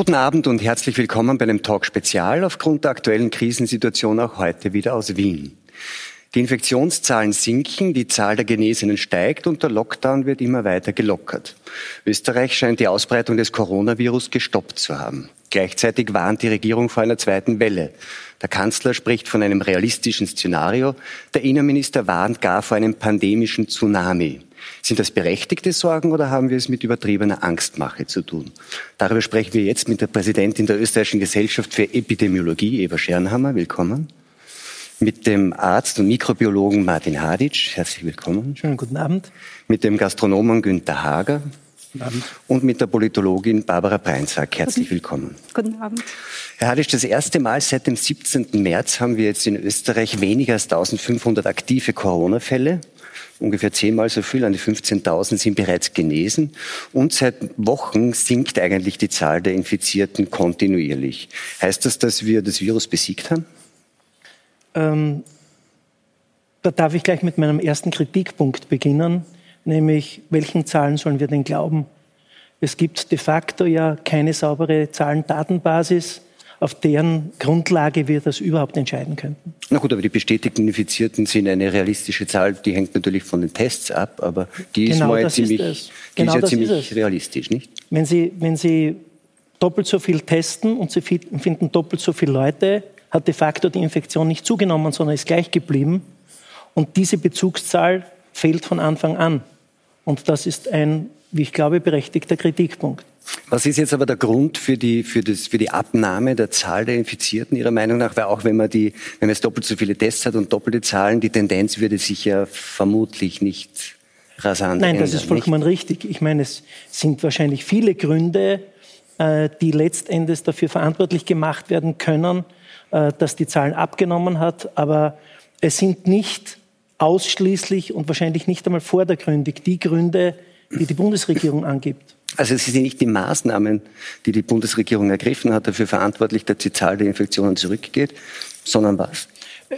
Guten Abend und herzlich willkommen bei einem Talk Spezial aufgrund der aktuellen Krisensituation auch heute wieder aus Wien. Die Infektionszahlen sinken, die Zahl der Genesenen steigt und der Lockdown wird immer weiter gelockert. Österreich scheint die Ausbreitung des Coronavirus gestoppt zu haben. Gleichzeitig warnt die Regierung vor einer zweiten Welle. Der Kanzler spricht von einem realistischen Szenario. Der Innenminister warnt gar vor einem pandemischen Tsunami. Sind das berechtigte Sorgen oder haben wir es mit übertriebener Angstmache zu tun? Darüber sprechen wir jetzt mit der Präsidentin der Österreichischen Gesellschaft für Epidemiologie, Eva Schernhammer. Willkommen. Mit dem Arzt und Mikrobiologen Martin Hadic. Herzlich willkommen. Schönen guten Abend. Mit dem Gastronomen Günther Hager. Guten Abend. Und mit der Politologin Barbara Breinsack. Herzlich willkommen. Guten Abend. Herr Hadic, das erste Mal seit dem 17. März haben wir jetzt in Österreich weniger als 1500 aktive Corona-Fälle ungefähr zehnmal so viel, an die 15.000 sind bereits genesen. Und seit Wochen sinkt eigentlich die Zahl der Infizierten kontinuierlich. Heißt das, dass wir das Virus besiegt haben? Ähm, da darf ich gleich mit meinem ersten Kritikpunkt beginnen, nämlich welchen Zahlen sollen wir denn glauben? Es gibt de facto ja keine saubere Zahlendatenbasis auf deren Grundlage wir das überhaupt entscheiden könnten. Na gut, aber die bestätigten Infizierten sind eine realistische Zahl, die hängt natürlich von den Tests ab, aber die genau, ist mal das ziemlich, ist genau ist ja ziemlich realistisch, nicht? Wenn Sie, wenn Sie doppelt so viel testen und Sie finden doppelt so viele Leute, hat de facto die Infektion nicht zugenommen, sondern ist gleich geblieben. Und diese Bezugszahl fehlt von Anfang an. Und das ist ein, wie ich glaube, berechtigter Kritikpunkt. Was ist jetzt aber der Grund für die, für, das, für die Abnahme der Zahl der Infizierten Ihrer Meinung nach? Weil auch wenn man, die, wenn man jetzt doppelt so viele Tests hat und doppelte Zahlen, die Tendenz würde sich ja vermutlich nicht rasant Nein, ändern. das ist vollkommen nicht? richtig. Ich meine, es sind wahrscheinlich viele Gründe, äh, die letztendlich dafür verantwortlich gemacht werden können, äh, dass die Zahlen abgenommen hat. Aber es sind nicht ausschließlich und wahrscheinlich nicht einmal vordergründig die Gründe, die die Bundesregierung angibt. Also es sind nicht die Maßnahmen, die die Bundesregierung ergriffen hat, dafür verantwortlich, dass die Zahl der Infektionen zurückgeht, sondern was?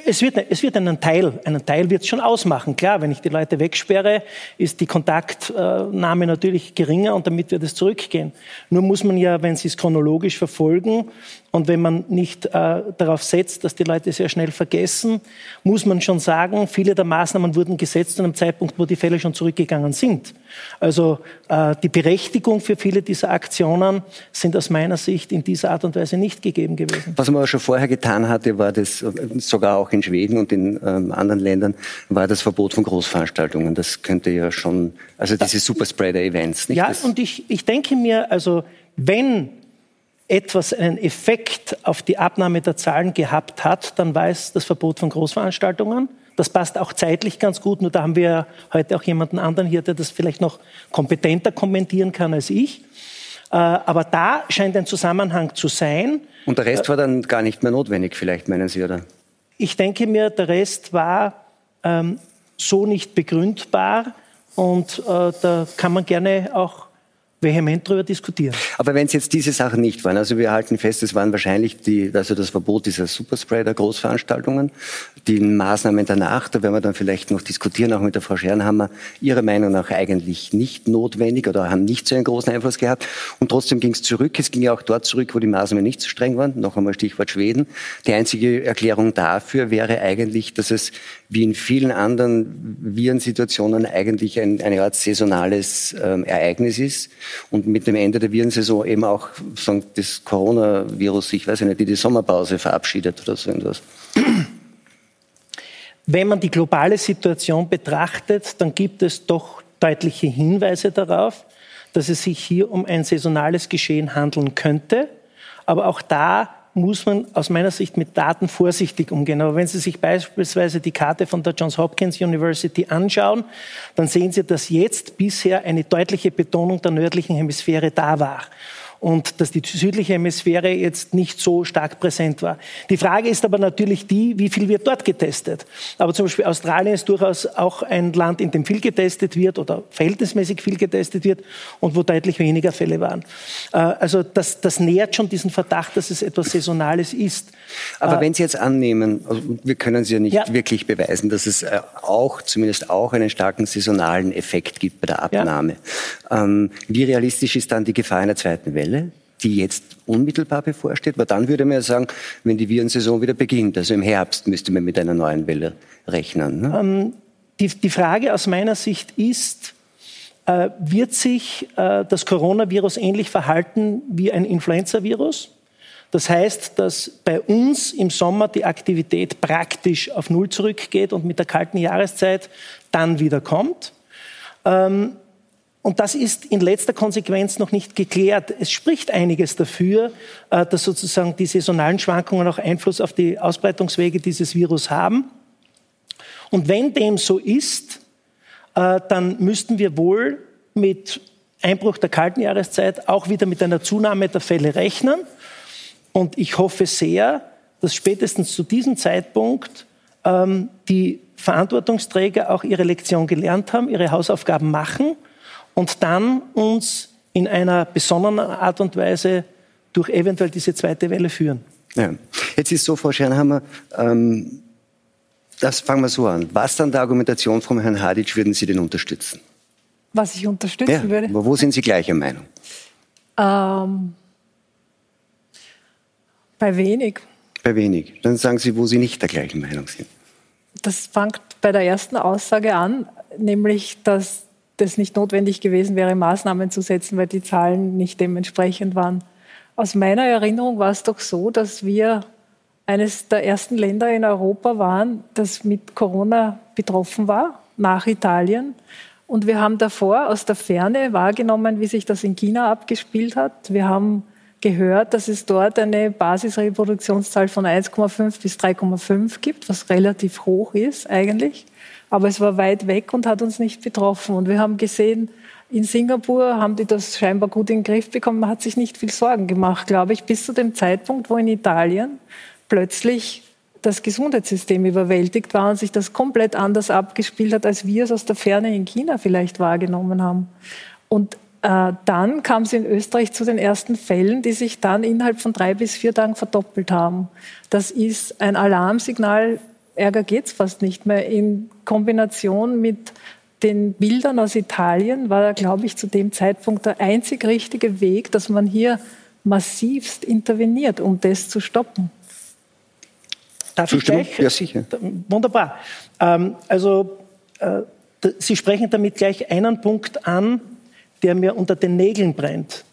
Es wird, es wird einen Teil, einen Teil wird es schon ausmachen. Klar, wenn ich die Leute wegsperre, ist die Kontaktnahme natürlich geringer und damit wird es zurückgehen. Nur muss man ja, wenn Sie es chronologisch verfolgen, und wenn man nicht äh, darauf setzt, dass die Leute sehr schnell vergessen, muss man schon sagen, viele der Maßnahmen wurden gesetzt zu einem Zeitpunkt, wo die Fälle schon zurückgegangen sind. Also äh, die Berechtigung für viele dieser Aktionen sind aus meiner Sicht in dieser Art und Weise nicht gegeben gewesen. Was man aber schon vorher getan hatte, war das sogar auch in Schweden und in ähm, anderen Ländern, war das Verbot von Großveranstaltungen. Das könnte ja schon, also diese Superspreader-Events. Ja, das und ich, ich denke mir, also wenn etwas einen Effekt auf die Abnahme der Zahlen gehabt hat, dann war es das Verbot von Großveranstaltungen. Das passt auch zeitlich ganz gut, nur da haben wir heute auch jemanden anderen hier, der das vielleicht noch kompetenter kommentieren kann als ich. Äh, aber da scheint ein Zusammenhang zu sein. Und der Rest war dann gar nicht mehr notwendig, vielleicht meinen Sie, oder? Ich denke mir, der Rest war ähm, so nicht begründbar und äh, da kann man gerne auch vehement darüber diskutieren. Aber wenn es jetzt diese Sachen nicht waren, also wir halten fest, es waren wahrscheinlich die, also das Verbot dieser Superspreader-Großveranstaltungen, die Maßnahmen danach, da werden wir dann vielleicht noch diskutieren, auch mit der Frau Schernhammer, Ihrer Meinung nach eigentlich nicht notwendig oder haben nicht so einen großen Einfluss gehabt. Und trotzdem ging es zurück. Es ging ja auch dort zurück, wo die Maßnahmen nicht so streng waren. Noch einmal Stichwort Schweden. Die einzige Erklärung dafür wäre eigentlich, dass es wie in vielen anderen Virensituationen eigentlich ein, eine Art saisonales ähm, Ereignis ist und mit dem Ende der Virensaison eben auch sagen, das Coronavirus, ich weiß nicht, die die Sommerpause verabschiedet oder so etwas. Wenn man die globale Situation betrachtet, dann gibt es doch deutliche Hinweise darauf, dass es sich hier um ein saisonales Geschehen handeln könnte. Aber auch da muss man aus meiner Sicht mit Daten vorsichtig umgehen. Aber wenn Sie sich beispielsweise die Karte von der Johns Hopkins University anschauen, dann sehen Sie, dass jetzt bisher eine deutliche Betonung der nördlichen Hemisphäre da war und dass die südliche Hemisphäre jetzt nicht so stark präsent war. Die Frage ist aber natürlich die, wie viel wird dort getestet? Aber zum Beispiel Australien ist durchaus auch ein Land, in dem viel getestet wird oder verhältnismäßig viel getestet wird und wo deutlich weniger Fälle waren. Äh, also das, das nährt schon diesen Verdacht, dass es etwas Saisonales ist. Aber äh, wenn Sie jetzt annehmen, also wir können es ja nicht ja. wirklich beweisen, dass es äh, auch, zumindest auch einen starken saisonalen Effekt gibt bei der Abnahme. Ja. Ähm, wie realistisch ist dann die Gefahr einer zweiten Welle? Fälle? die jetzt unmittelbar bevorsteht? Weil dann würde man ja sagen, wenn die Virensaison wieder beginnt, also im Herbst, müsste man mit einer neuen Welle rechnen. Ne? Ähm, die, die, Frage aus meiner Sicht ist, äh, wird sich äh, das Coronavirus ähnlich verhalten wie ein Influenza-Virus? Das heißt, dass bei uns im Sommer die Aktivität praktisch auf Null zurückgeht und mit der kalten Jahreszeit dann wieder kommt. Ähm, und das ist in letzter Konsequenz noch nicht geklärt. Es spricht einiges dafür, äh, dass sozusagen die saisonalen Schwankungen auch Einfluss auf die Ausbreitungswege dieses Virus haben. Und wenn dem so ist, äh, dann müssten wir wohl mit Einbruch der kalten Jahreszeit auch wieder mit einer Zunahme der Fälle rechnen. Und ich hoffe sehr, dass spätestens zu diesem Zeitpunkt ähm, die Verantwortungsträger auch ihre Lektion gelernt haben, ihre Hausaufgaben machen und dann uns in einer besonderen Art und Weise durch eventuell diese zweite Welle führen. Ja. Jetzt ist so, Frau Schernhammer, ähm, das fangen wir so an. Was dann der Argumentation von Herrn Hadic würden Sie denn unterstützen? Was ich unterstützen ja, würde? Wo sind Sie gleicher Meinung? Ähm, bei wenig. Bei wenig. Dann sagen Sie, wo Sie nicht der gleichen Meinung sind. Das fängt bei der ersten Aussage an, nämlich, dass das nicht notwendig gewesen wäre, Maßnahmen zu setzen, weil die Zahlen nicht dementsprechend waren. Aus meiner Erinnerung war es doch so, dass wir eines der ersten Länder in Europa waren, das mit Corona betroffen war, nach Italien. Und wir haben davor aus der Ferne wahrgenommen, wie sich das in China abgespielt hat. Wir haben gehört, dass es dort eine Basisreproduktionszahl von 1,5 bis 3,5 gibt, was relativ hoch ist eigentlich. Aber es war weit weg und hat uns nicht betroffen. Und wir haben gesehen, in Singapur haben die das scheinbar gut in den Griff bekommen. Man hat sich nicht viel Sorgen gemacht, glaube ich, bis zu dem Zeitpunkt, wo in Italien plötzlich das Gesundheitssystem überwältigt war und sich das komplett anders abgespielt hat, als wir es aus der Ferne in China vielleicht wahrgenommen haben. Und dann kam es in Österreich zu den ersten Fällen, die sich dann innerhalb von drei bis vier Tagen verdoppelt haben. Das ist ein Alarmsignal Ärger geht es fast nicht mehr. In Kombination mit den Bildern aus Italien war, glaube ich, zu dem Zeitpunkt der einzig richtige Weg, dass man hier massivst interveniert, um das zu stoppen. Darf ich gleich? Ja, sicher. Wunderbar. Ähm, also, äh, Sie sprechen damit gleich einen Punkt an, der mir unter den Nägeln brennt.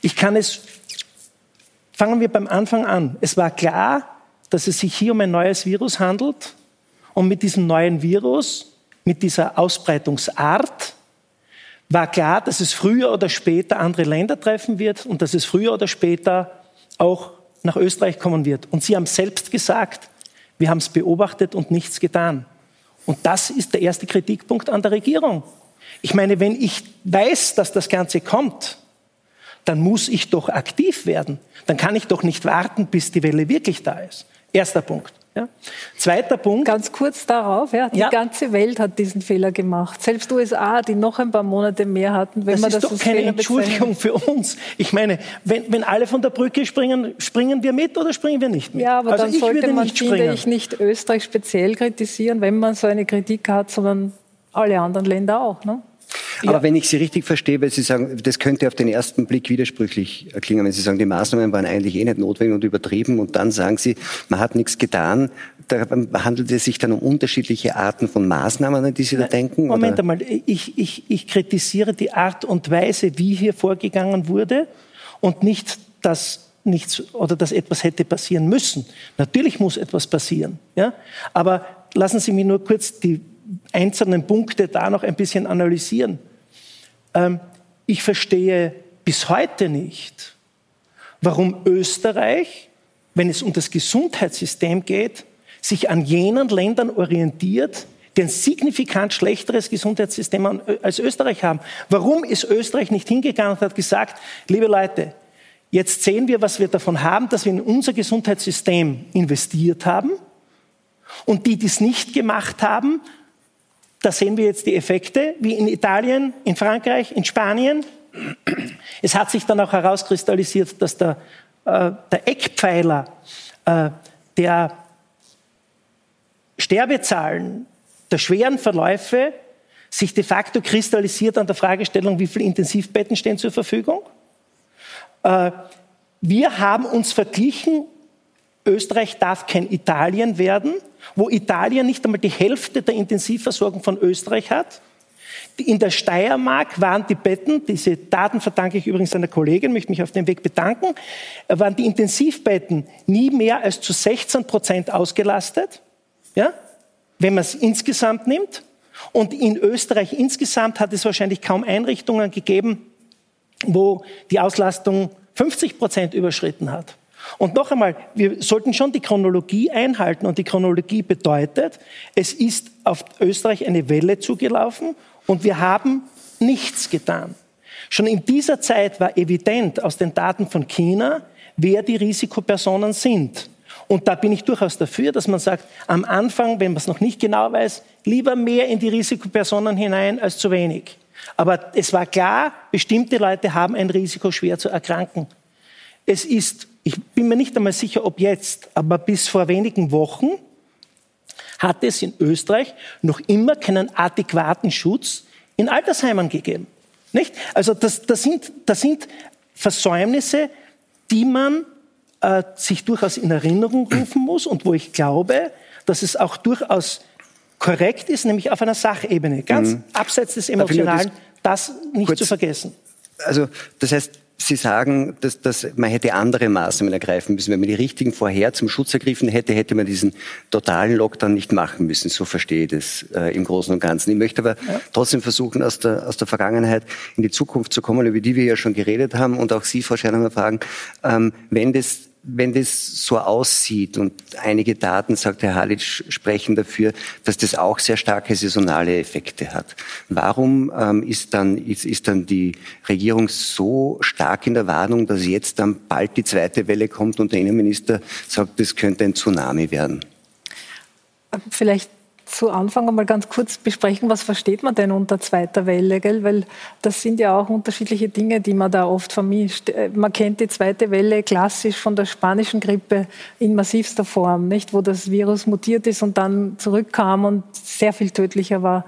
Ich kann es, fangen wir beim Anfang an. Es war klar, dass es sich hier um ein neues Virus handelt und mit diesem neuen Virus, mit dieser Ausbreitungsart, war klar, dass es früher oder später andere Länder treffen wird und dass es früher oder später auch nach Österreich kommen wird. Und Sie haben selbst gesagt, wir haben es beobachtet und nichts getan. Und das ist der erste Kritikpunkt an der Regierung. Ich meine, wenn ich weiß, dass das Ganze kommt, dann muss ich doch aktiv werden. Dann kann ich doch nicht warten, bis die Welle wirklich da ist. Erster Punkt. Ja. Zweiter Punkt. Ganz kurz darauf, ja, die ja. ganze Welt hat diesen Fehler gemacht. Selbst USA, die noch ein paar Monate mehr hatten, wenn das man das ist doch keine Fehler Entschuldigung für uns. Ich meine, wenn, wenn alle von der Brücke springen, springen wir mit oder springen wir nicht mit? Ja, aber also dann sollte man, nicht finde ich, nicht Österreich speziell kritisieren, wenn man so eine Kritik hat, sondern alle anderen Länder auch. Ne? Aber ja. wenn ich Sie richtig verstehe, weil Sie sagen, das könnte auf den ersten Blick widersprüchlich klingen, wenn Sie sagen, die Maßnahmen waren eigentlich eh nicht notwendig und übertrieben und dann sagen Sie, man hat nichts getan. Da handelt es sich dann um unterschiedliche Arten von Maßnahmen, an die Sie da denken? Moment oder? einmal, ich, ich, ich kritisiere die Art und Weise, wie hier vorgegangen wurde und nicht dass nichts oder dass etwas hätte passieren müssen. Natürlich muss etwas passieren, ja. Aber lassen Sie mich nur kurz die einzelnen Punkte da noch ein bisschen analysieren. Ähm, ich verstehe bis heute nicht, warum Österreich, wenn es um das Gesundheitssystem geht, sich an jenen Ländern orientiert, die ein signifikant schlechteres Gesundheitssystem als Österreich haben. Warum ist Österreich nicht hingegangen und hat gesagt, liebe Leute, jetzt sehen wir, was wir davon haben, dass wir in unser Gesundheitssystem investiert haben. Und die, die es nicht gemacht haben, da sehen wir jetzt die Effekte, wie in Italien, in Frankreich, in Spanien. Es hat sich dann auch herauskristallisiert, dass der, äh, der Eckpfeiler äh, der Sterbezahlen, der schweren Verläufe sich de facto kristallisiert an der Fragestellung, wie viele Intensivbetten stehen zur Verfügung. Äh, wir haben uns verglichen, Österreich darf kein Italien werden, wo Italien nicht einmal die Hälfte der Intensivversorgung von Österreich hat. In der Steiermark waren die Betten, diese Daten verdanke ich übrigens einer Kollegin, möchte mich auf dem Weg bedanken, waren die Intensivbetten nie mehr als zu 16 Prozent ausgelastet, ja, wenn man es insgesamt nimmt. Und in Österreich insgesamt hat es wahrscheinlich kaum Einrichtungen gegeben, wo die Auslastung 50 Prozent überschritten hat. Und noch einmal, wir sollten schon die Chronologie einhalten. Und die Chronologie bedeutet, es ist auf Österreich eine Welle zugelaufen und wir haben nichts getan. Schon in dieser Zeit war evident aus den Daten von China, wer die Risikopersonen sind. Und da bin ich durchaus dafür, dass man sagt, am Anfang, wenn man es noch nicht genau weiß, lieber mehr in die Risikopersonen hinein als zu wenig. Aber es war klar, bestimmte Leute haben ein Risiko, schwer zu erkranken. Es ist, ich bin mir nicht einmal sicher, ob jetzt, aber bis vor wenigen Wochen hat es in Österreich noch immer keinen adäquaten Schutz in Altersheimen gegeben. Nicht? Also das, das, sind, das sind Versäumnisse, die man äh, sich durchaus in Erinnerung rufen muss und wo ich glaube, dass es auch durchaus korrekt ist, nämlich auf einer Sachebene, ganz mhm. abseits des Emotionalen, das, das nicht zu vergessen. Also das heißt, Sie sagen, dass, dass man hätte andere Maßnahmen ergreifen müssen. Wenn man die richtigen vorher zum Schutz ergriffen hätte, hätte man diesen totalen Lockdown nicht machen müssen. So verstehe ich das äh, im Großen und Ganzen. Ich möchte aber ja. trotzdem versuchen, aus der, aus der Vergangenheit in die Zukunft zu kommen, über die wir ja schon geredet haben und auch Sie, Frau Scheinermann, fragen, ähm, wenn das wenn das so aussieht und einige Daten, sagt Herr Halitsch, sprechen dafür, dass das auch sehr starke saisonale Effekte hat. Warum ähm, ist, dann, ist, ist dann die Regierung so stark in der Warnung, dass jetzt dann bald die zweite Welle kommt und der Innenminister sagt, das könnte ein Tsunami werden? Vielleicht zu Anfang einmal ganz kurz besprechen, was versteht man denn unter zweiter Welle, gell? weil das sind ja auch unterschiedliche Dinge, die man da oft vermischt. Äh, man kennt die zweite Welle klassisch von der spanischen Grippe in massivster Form, nicht, wo das Virus mutiert ist und dann zurückkam und sehr viel tödlicher war.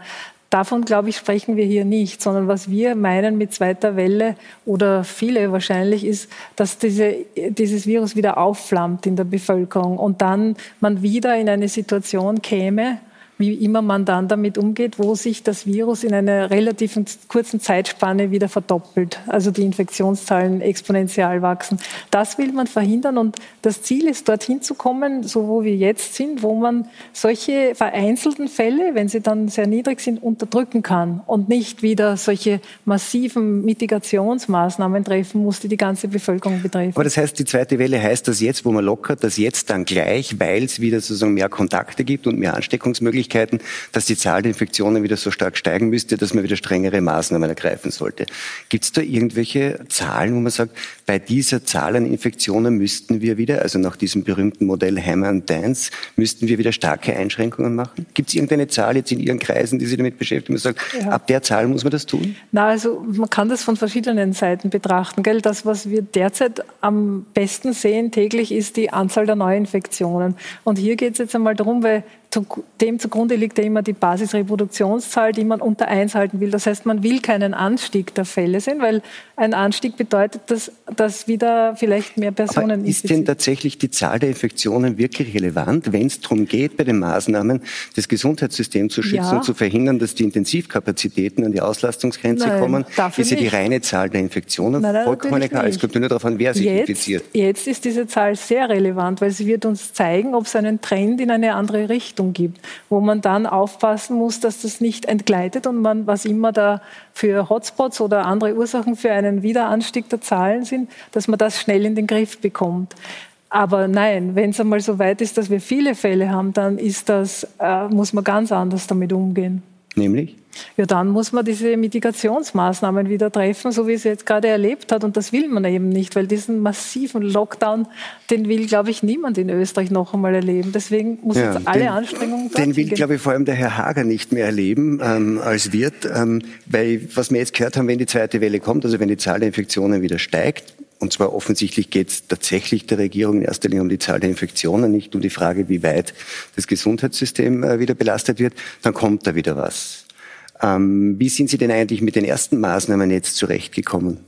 Davon, glaube ich, sprechen wir hier nicht, sondern was wir meinen mit zweiter Welle oder viele wahrscheinlich ist, dass diese, dieses Virus wieder aufflammt in der Bevölkerung und dann man wieder in eine Situation käme, wie immer man dann damit umgeht, wo sich das Virus in einer relativ kurzen Zeitspanne wieder verdoppelt, also die Infektionszahlen exponentiell wachsen. Das will man verhindern und das Ziel ist, dorthin zu kommen, so wo wir jetzt sind, wo man solche vereinzelten Fälle, wenn sie dann sehr niedrig sind, unterdrücken kann und nicht wieder solche massiven Mitigationsmaßnahmen treffen muss, die die ganze Bevölkerung betreffen. Aber das heißt, die zweite Welle heißt, dass jetzt, wo man lockert, dass jetzt dann gleich, weil es wieder sozusagen mehr Kontakte gibt und mehr Ansteckungsmöglichkeiten, Möglichkeiten, dass die Zahl der Infektionen wieder so stark steigen müsste, dass man wieder strengere Maßnahmen ergreifen sollte. Gibt es da irgendwelche Zahlen, wo man sagt, bei dieser Zahl an Infektionen müssten wir wieder, also nach diesem berühmten Modell Hammer and Dance, müssten wir wieder starke Einschränkungen machen? Gibt es irgendeine Zahl jetzt in Ihren Kreisen, die Sie damit beschäftigen und sagen, ja. ab der Zahl muss man das tun? Na, also man kann das von verschiedenen Seiten betrachten. Gell? Das, was wir derzeit am besten sehen täglich, ist die Anzahl der Neuinfektionen. Und hier geht es jetzt einmal darum, weil dem zugrunde liegt ja immer die Basisreproduktionszahl, die man unter 1 halten will. Das heißt, man will keinen Anstieg der Fälle sehen, weil ein Anstieg bedeutet, dass, dass wieder vielleicht mehr Personen Aber ist denn tatsächlich die Zahl der Infektionen wirklich relevant, wenn es darum geht, bei den Maßnahmen das Gesundheitssystem zu schützen ja. und zu verhindern, dass die Intensivkapazitäten an die Auslastungsgrenze nein, kommen? Ist ja die reine Zahl der Infektionen nein, vollkommen egal. Es kommt nur darauf an, wer sich jetzt, infiziert. Jetzt ist diese Zahl sehr relevant, weil sie wird uns zeigen, ob es einen Trend in eine andere Richtung Richtung gibt, wo man dann aufpassen muss, dass das nicht entgleitet und man, was immer da für Hotspots oder andere Ursachen für einen Wiederanstieg der Zahlen sind, dass man das schnell in den Griff bekommt. Aber nein, wenn es einmal so weit ist, dass wir viele Fälle haben, dann ist das, äh, muss man ganz anders damit umgehen. Nämlich? Ja, dann muss man diese Mitigationsmaßnahmen wieder treffen, so wie es jetzt gerade erlebt hat. Und das will man eben nicht, weil diesen massiven Lockdown, den will, glaube ich, niemand in Österreich noch einmal erleben. Deswegen muss ja, jetzt alle den, Anstrengungen Den will, gehen. glaube ich, vor allem der Herr Hager nicht mehr erleben ähm, als Wirt, ähm, weil was wir jetzt gehört haben, wenn die zweite Welle kommt, also wenn die Zahl der Infektionen wieder steigt, und zwar offensichtlich geht es tatsächlich der Regierung in erster Linie um die Zahl der Infektionen, nicht um die Frage, wie weit das Gesundheitssystem äh, wieder belastet wird, dann kommt da wieder was. Ähm, wie sind Sie denn eigentlich mit den ersten Maßnahmen jetzt zurechtgekommen?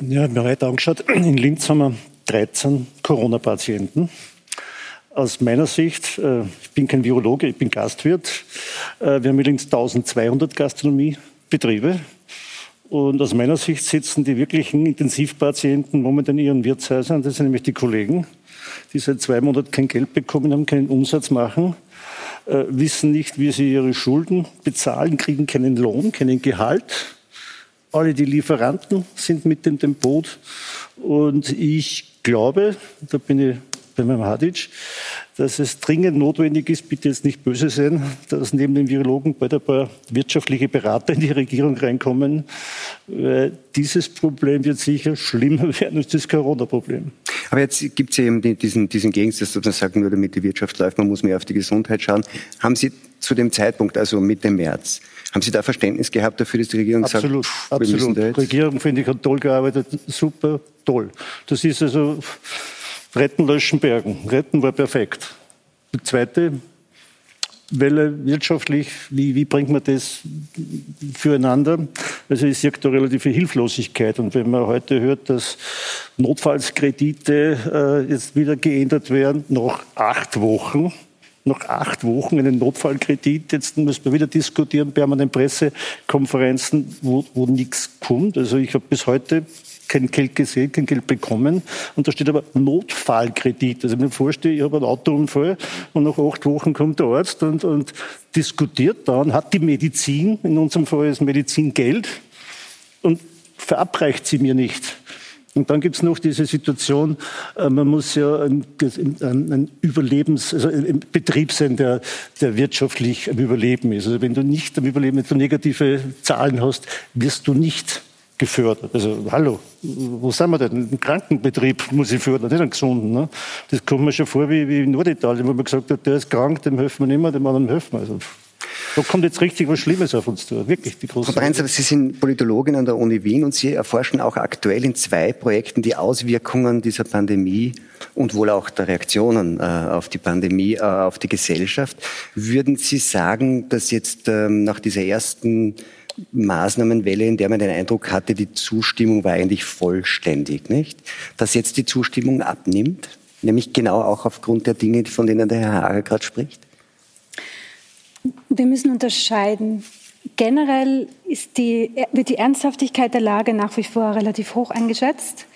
Ja, mir heute angeschaut. In Linz haben wir 13 Corona-Patienten. Aus meiner Sicht, äh, ich bin kein Virologe, ich bin Gastwirt. Äh, wir haben übrigens 1200 Gastronomiebetriebe. Und aus meiner Sicht sitzen die wirklichen Intensivpatienten momentan in ihren Wirtshäusern. Das sind nämlich die Kollegen, die seit zwei Monaten kein Geld bekommen haben, keinen Umsatz machen, äh, wissen nicht, wie sie ihre Schulden bezahlen, kriegen keinen Lohn, keinen Gehalt. Alle die Lieferanten sind mit in dem Boot. Und ich glaube, da bin ich bei meinem Hadic, dass es dringend notwendig ist, bitte jetzt nicht böse sein, dass neben den Virologen bald ein paar wirtschaftliche Berater in die Regierung reinkommen. Weil dieses Problem wird sicher schlimmer werden als das Corona-Problem. Aber jetzt gibt es eben diesen, diesen Gegensatz, dass man sagen nur, damit die Wirtschaft läuft, man muss mehr auf die Gesundheit schauen. Haben Sie zu dem Zeitpunkt, also Mitte März, haben Sie da Verständnis gehabt dafür, dass die Regierung absolut, sagt, absolut. Die Regierung, finde ich, hat toll gearbeitet, super, toll. Das ist also Retten, löschen, bergen. Retten war perfekt. Die zweite Welle wirtschaftlich, wie, wie bringt man das füreinander? Also ich sehe da relative Hilflosigkeit. Und wenn man heute hört, dass Notfallskredite äh, jetzt wieder geändert werden, nach acht Wochen, nach acht Wochen einen Notfallkredit. Jetzt müssen wir wieder diskutieren, permanent Pressekonferenzen, wo, wo nichts kommt. Also ich habe bis heute kein Geld gesehen, kein Geld bekommen. Und da steht aber Notfallkredit. Also ich mir vorstelle, ich habe einen Autounfall und nach acht Wochen kommt der Arzt und, und diskutiert dann, hat die Medizin, in unserem Fall ist Medizin Geld, und verabreicht sie mir nicht. Und dann gibt es noch diese Situation, äh, man muss ja ein, ein Überlebens, also ein Betrieb sein, der, der wirtschaftlich am Überleben ist. Also wenn du nicht am Überleben, wenn du negative Zahlen hast, wirst du nicht gefördert. Also hallo, wo sind wir denn? Ein Krankenbetrieb muss ich fördern, nicht einen gesunden. Ne? Das kommt mir schon vor wie, wie in Norditalien, wo man gesagt hat, der ist krank, dem helfen wir nicht mehr, dem anderen helfen wir. Also, da kommt jetzt richtig was Schlimmes auf uns zu. Wirklich, die große. Frau Breinzer, Sie sind Politologin an der Uni Wien und Sie erforschen auch aktuell in zwei Projekten die Auswirkungen dieser Pandemie und wohl auch der Reaktionen äh, auf die Pandemie, äh, auf die Gesellschaft. Würden Sie sagen, dass jetzt ähm, nach dieser ersten Maßnahmenwelle, in der man den Eindruck hatte, die Zustimmung war eigentlich vollständig, nicht? Dass jetzt die Zustimmung abnimmt, nämlich genau auch aufgrund der Dinge, von denen der Herr Hager gerade spricht? Wir müssen unterscheiden. Generell die, wird die Ernsthaftigkeit der Lage nach wie vor relativ hoch eingeschätzt.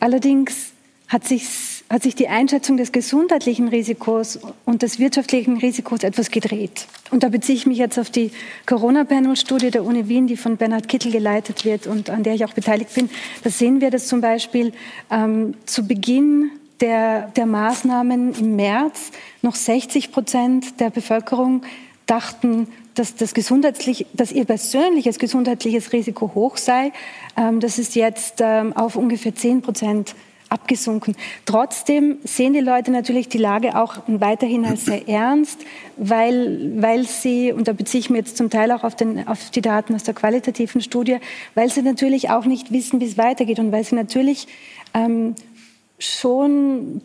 Allerdings hat sich, hat sich die Einschätzung des gesundheitlichen Risikos und des wirtschaftlichen Risikos etwas gedreht. Und da beziehe ich mich jetzt auf die Corona-Panel-Studie der Uni Wien, die von Bernhard Kittel geleitet wird und an der ich auch beteiligt bin. Da sehen wir, dass zum Beispiel ähm, zu Beginn der, der Maßnahmen im März noch 60 Prozent der Bevölkerung dachten, dass, das gesundheitlich, dass ihr persönliches gesundheitliches Risiko hoch sei. Ähm, das ist jetzt ähm, auf ungefähr 10 Prozent abgesunken. Trotzdem sehen die Leute natürlich die Lage auch weiterhin als sehr ernst, weil, weil sie, und da beziehe ich mich jetzt zum Teil auch auf, den, auf die Daten aus der qualitativen Studie, weil sie natürlich auch nicht wissen, wie es weitergeht und weil sie natürlich ähm, schon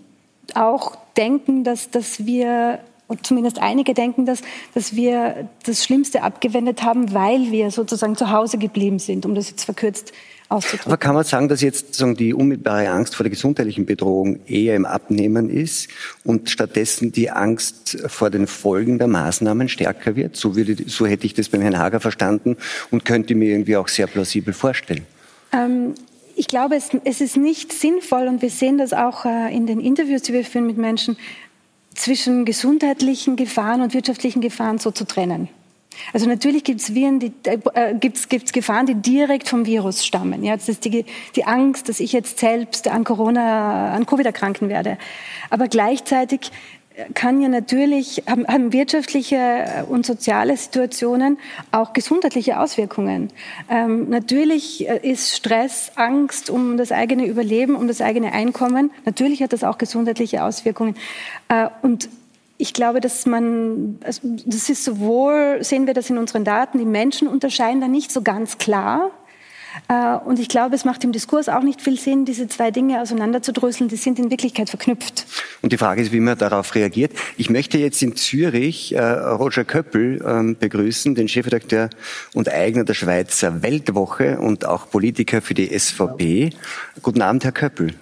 auch denken, dass, dass wir und zumindest einige denken das, dass wir das Schlimmste abgewendet haben, weil wir sozusagen zu Hause geblieben sind, um das jetzt verkürzt auszudrücken. Aber kann man sagen, dass jetzt sozusagen die unmittelbare Angst vor der gesundheitlichen Bedrohung eher im Abnehmen ist und stattdessen die Angst vor den Folgen der Maßnahmen stärker wird? So, würde, so hätte ich das beim Herrn Hager verstanden und könnte mir irgendwie auch sehr plausibel vorstellen. Ähm, ich glaube, es, es, ist nicht sinnvoll und wir sehen das auch äh, in den Interviews, die wir führen mit Menschen, zwischen gesundheitlichen Gefahren und wirtschaftlichen Gefahren so zu trennen. Also natürlich gibt es Viren, die, äh, gibt's, gibt's Gefahren, die direkt vom Virus stammen. Ja, das ist die, die Angst, dass ich jetzt selbst an Corona, an Covid erkranken werde. Aber gleichzeitig kann ja natürlich, haben, haben wirtschaftliche und soziale Situationen auch gesundheitliche Auswirkungen. Ähm, natürlich äh, ist Stress, Angst um das eigene Überleben, um das eigene Einkommen, natürlich hat das auch gesundheitliche Auswirkungen. Äh, und ich glaube, dass man, also das ist sowohl, sehen wir das in unseren Daten, die Menschen unterscheiden da nicht so ganz klar. Äh, und ich glaube, es macht im Diskurs auch nicht viel Sinn, diese zwei Dinge auseinanderzudröseln. Die sind in Wirklichkeit verknüpft. Und die Frage ist, wie man darauf reagiert. Ich möchte jetzt in Zürich äh, Roger Köppel ähm, begrüßen, den Chefredakteur und Eigner der Schweizer Weltwoche und auch Politiker für die SVP. Guten Abend, Herr Köppel.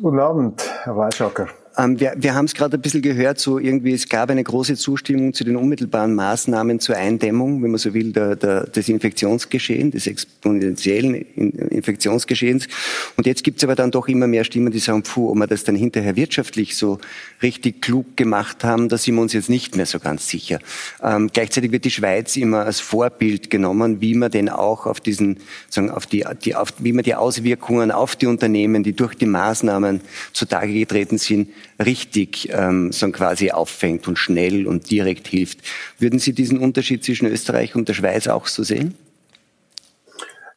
Guten Abend, Herr Weischacker. Ähm, wir wir haben es gerade ein bisschen gehört, so irgendwie, es gab eine große Zustimmung zu den unmittelbaren Maßnahmen zur Eindämmung, wenn man so will, der, der, des Infektionsgeschehens, des exponentiellen Infektionsgeschehens. Und jetzt gibt es aber dann doch immer mehr Stimmen, die sagen, puh, ob wir das dann hinterher wirtschaftlich so richtig klug gemacht haben, da sind wir uns jetzt nicht mehr so ganz sicher. Ähm, gleichzeitig wird die Schweiz immer als Vorbild genommen, wie man denn auch auf diesen, sagen, auf die, die auf, wie man die Auswirkungen auf die Unternehmen, die durch die Maßnahmen zutage getreten sind, richtig ähm, so quasi auffängt und schnell und direkt hilft. Würden Sie diesen Unterschied zwischen Österreich und der Schweiz auch so sehen?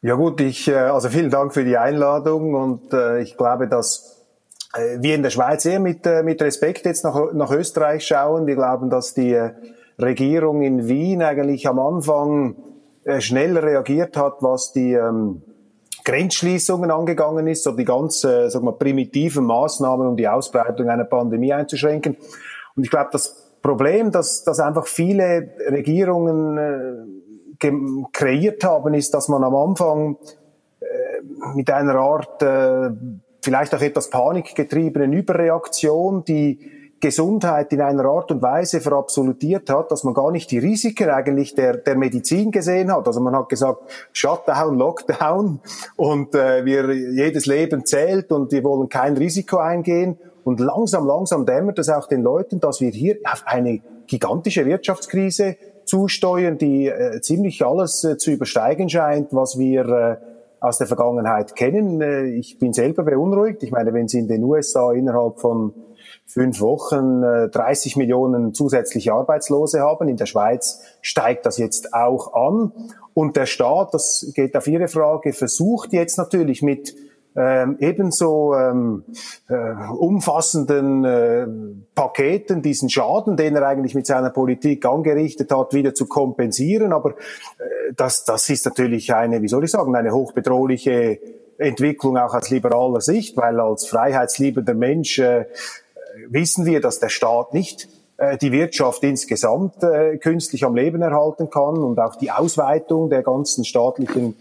Ja gut, ich, äh, also vielen Dank für die Einladung und äh, ich glaube, dass äh, wir in der Schweiz eher mit, äh, mit Respekt jetzt nach, nach Österreich schauen. Wir glauben, dass die Regierung in Wien eigentlich am Anfang schnell reagiert hat, was die ähm, Grenzschließungen angegangen ist, so die ganz sag mal, primitiven Maßnahmen, um die Ausbreitung einer Pandemie einzuschränken. Und ich glaube, das Problem, dass, dass einfach viele Regierungen äh, kreiert haben, ist, dass man am Anfang äh, mit einer Art äh, vielleicht auch etwas panikgetriebenen Überreaktion, die Gesundheit in einer Art und Weise verabsolutiert hat, dass man gar nicht die Risiken eigentlich der, der Medizin gesehen hat. Also man hat gesagt, Shutdown, Lockdown und äh, wir, jedes Leben zählt und wir wollen kein Risiko eingehen. Und langsam, langsam dämmert es auch den Leuten, dass wir hier auf eine gigantische Wirtschaftskrise zusteuern, die äh, ziemlich alles äh, zu übersteigen scheint, was wir äh, aus der Vergangenheit kennen. Äh, ich bin selber beunruhigt. Ich meine, wenn Sie in den USA innerhalb von fünf Wochen 30 äh, Millionen zusätzliche Arbeitslose haben. In der Schweiz steigt das jetzt auch an. Und der Staat, das geht auf Ihre Frage, versucht jetzt natürlich mit ähm, ebenso ähm, äh, umfassenden äh, Paketen diesen Schaden, den er eigentlich mit seiner Politik angerichtet hat, wieder zu kompensieren. Aber äh, das, das ist natürlich eine, wie soll ich sagen, eine hochbedrohliche Entwicklung auch aus liberaler Sicht, weil als freiheitsliebender Mensch äh, wissen wir, dass der Staat nicht äh, die Wirtschaft insgesamt äh, künstlich am Leben erhalten kann und auch die Ausweitung der ganzen staatlichen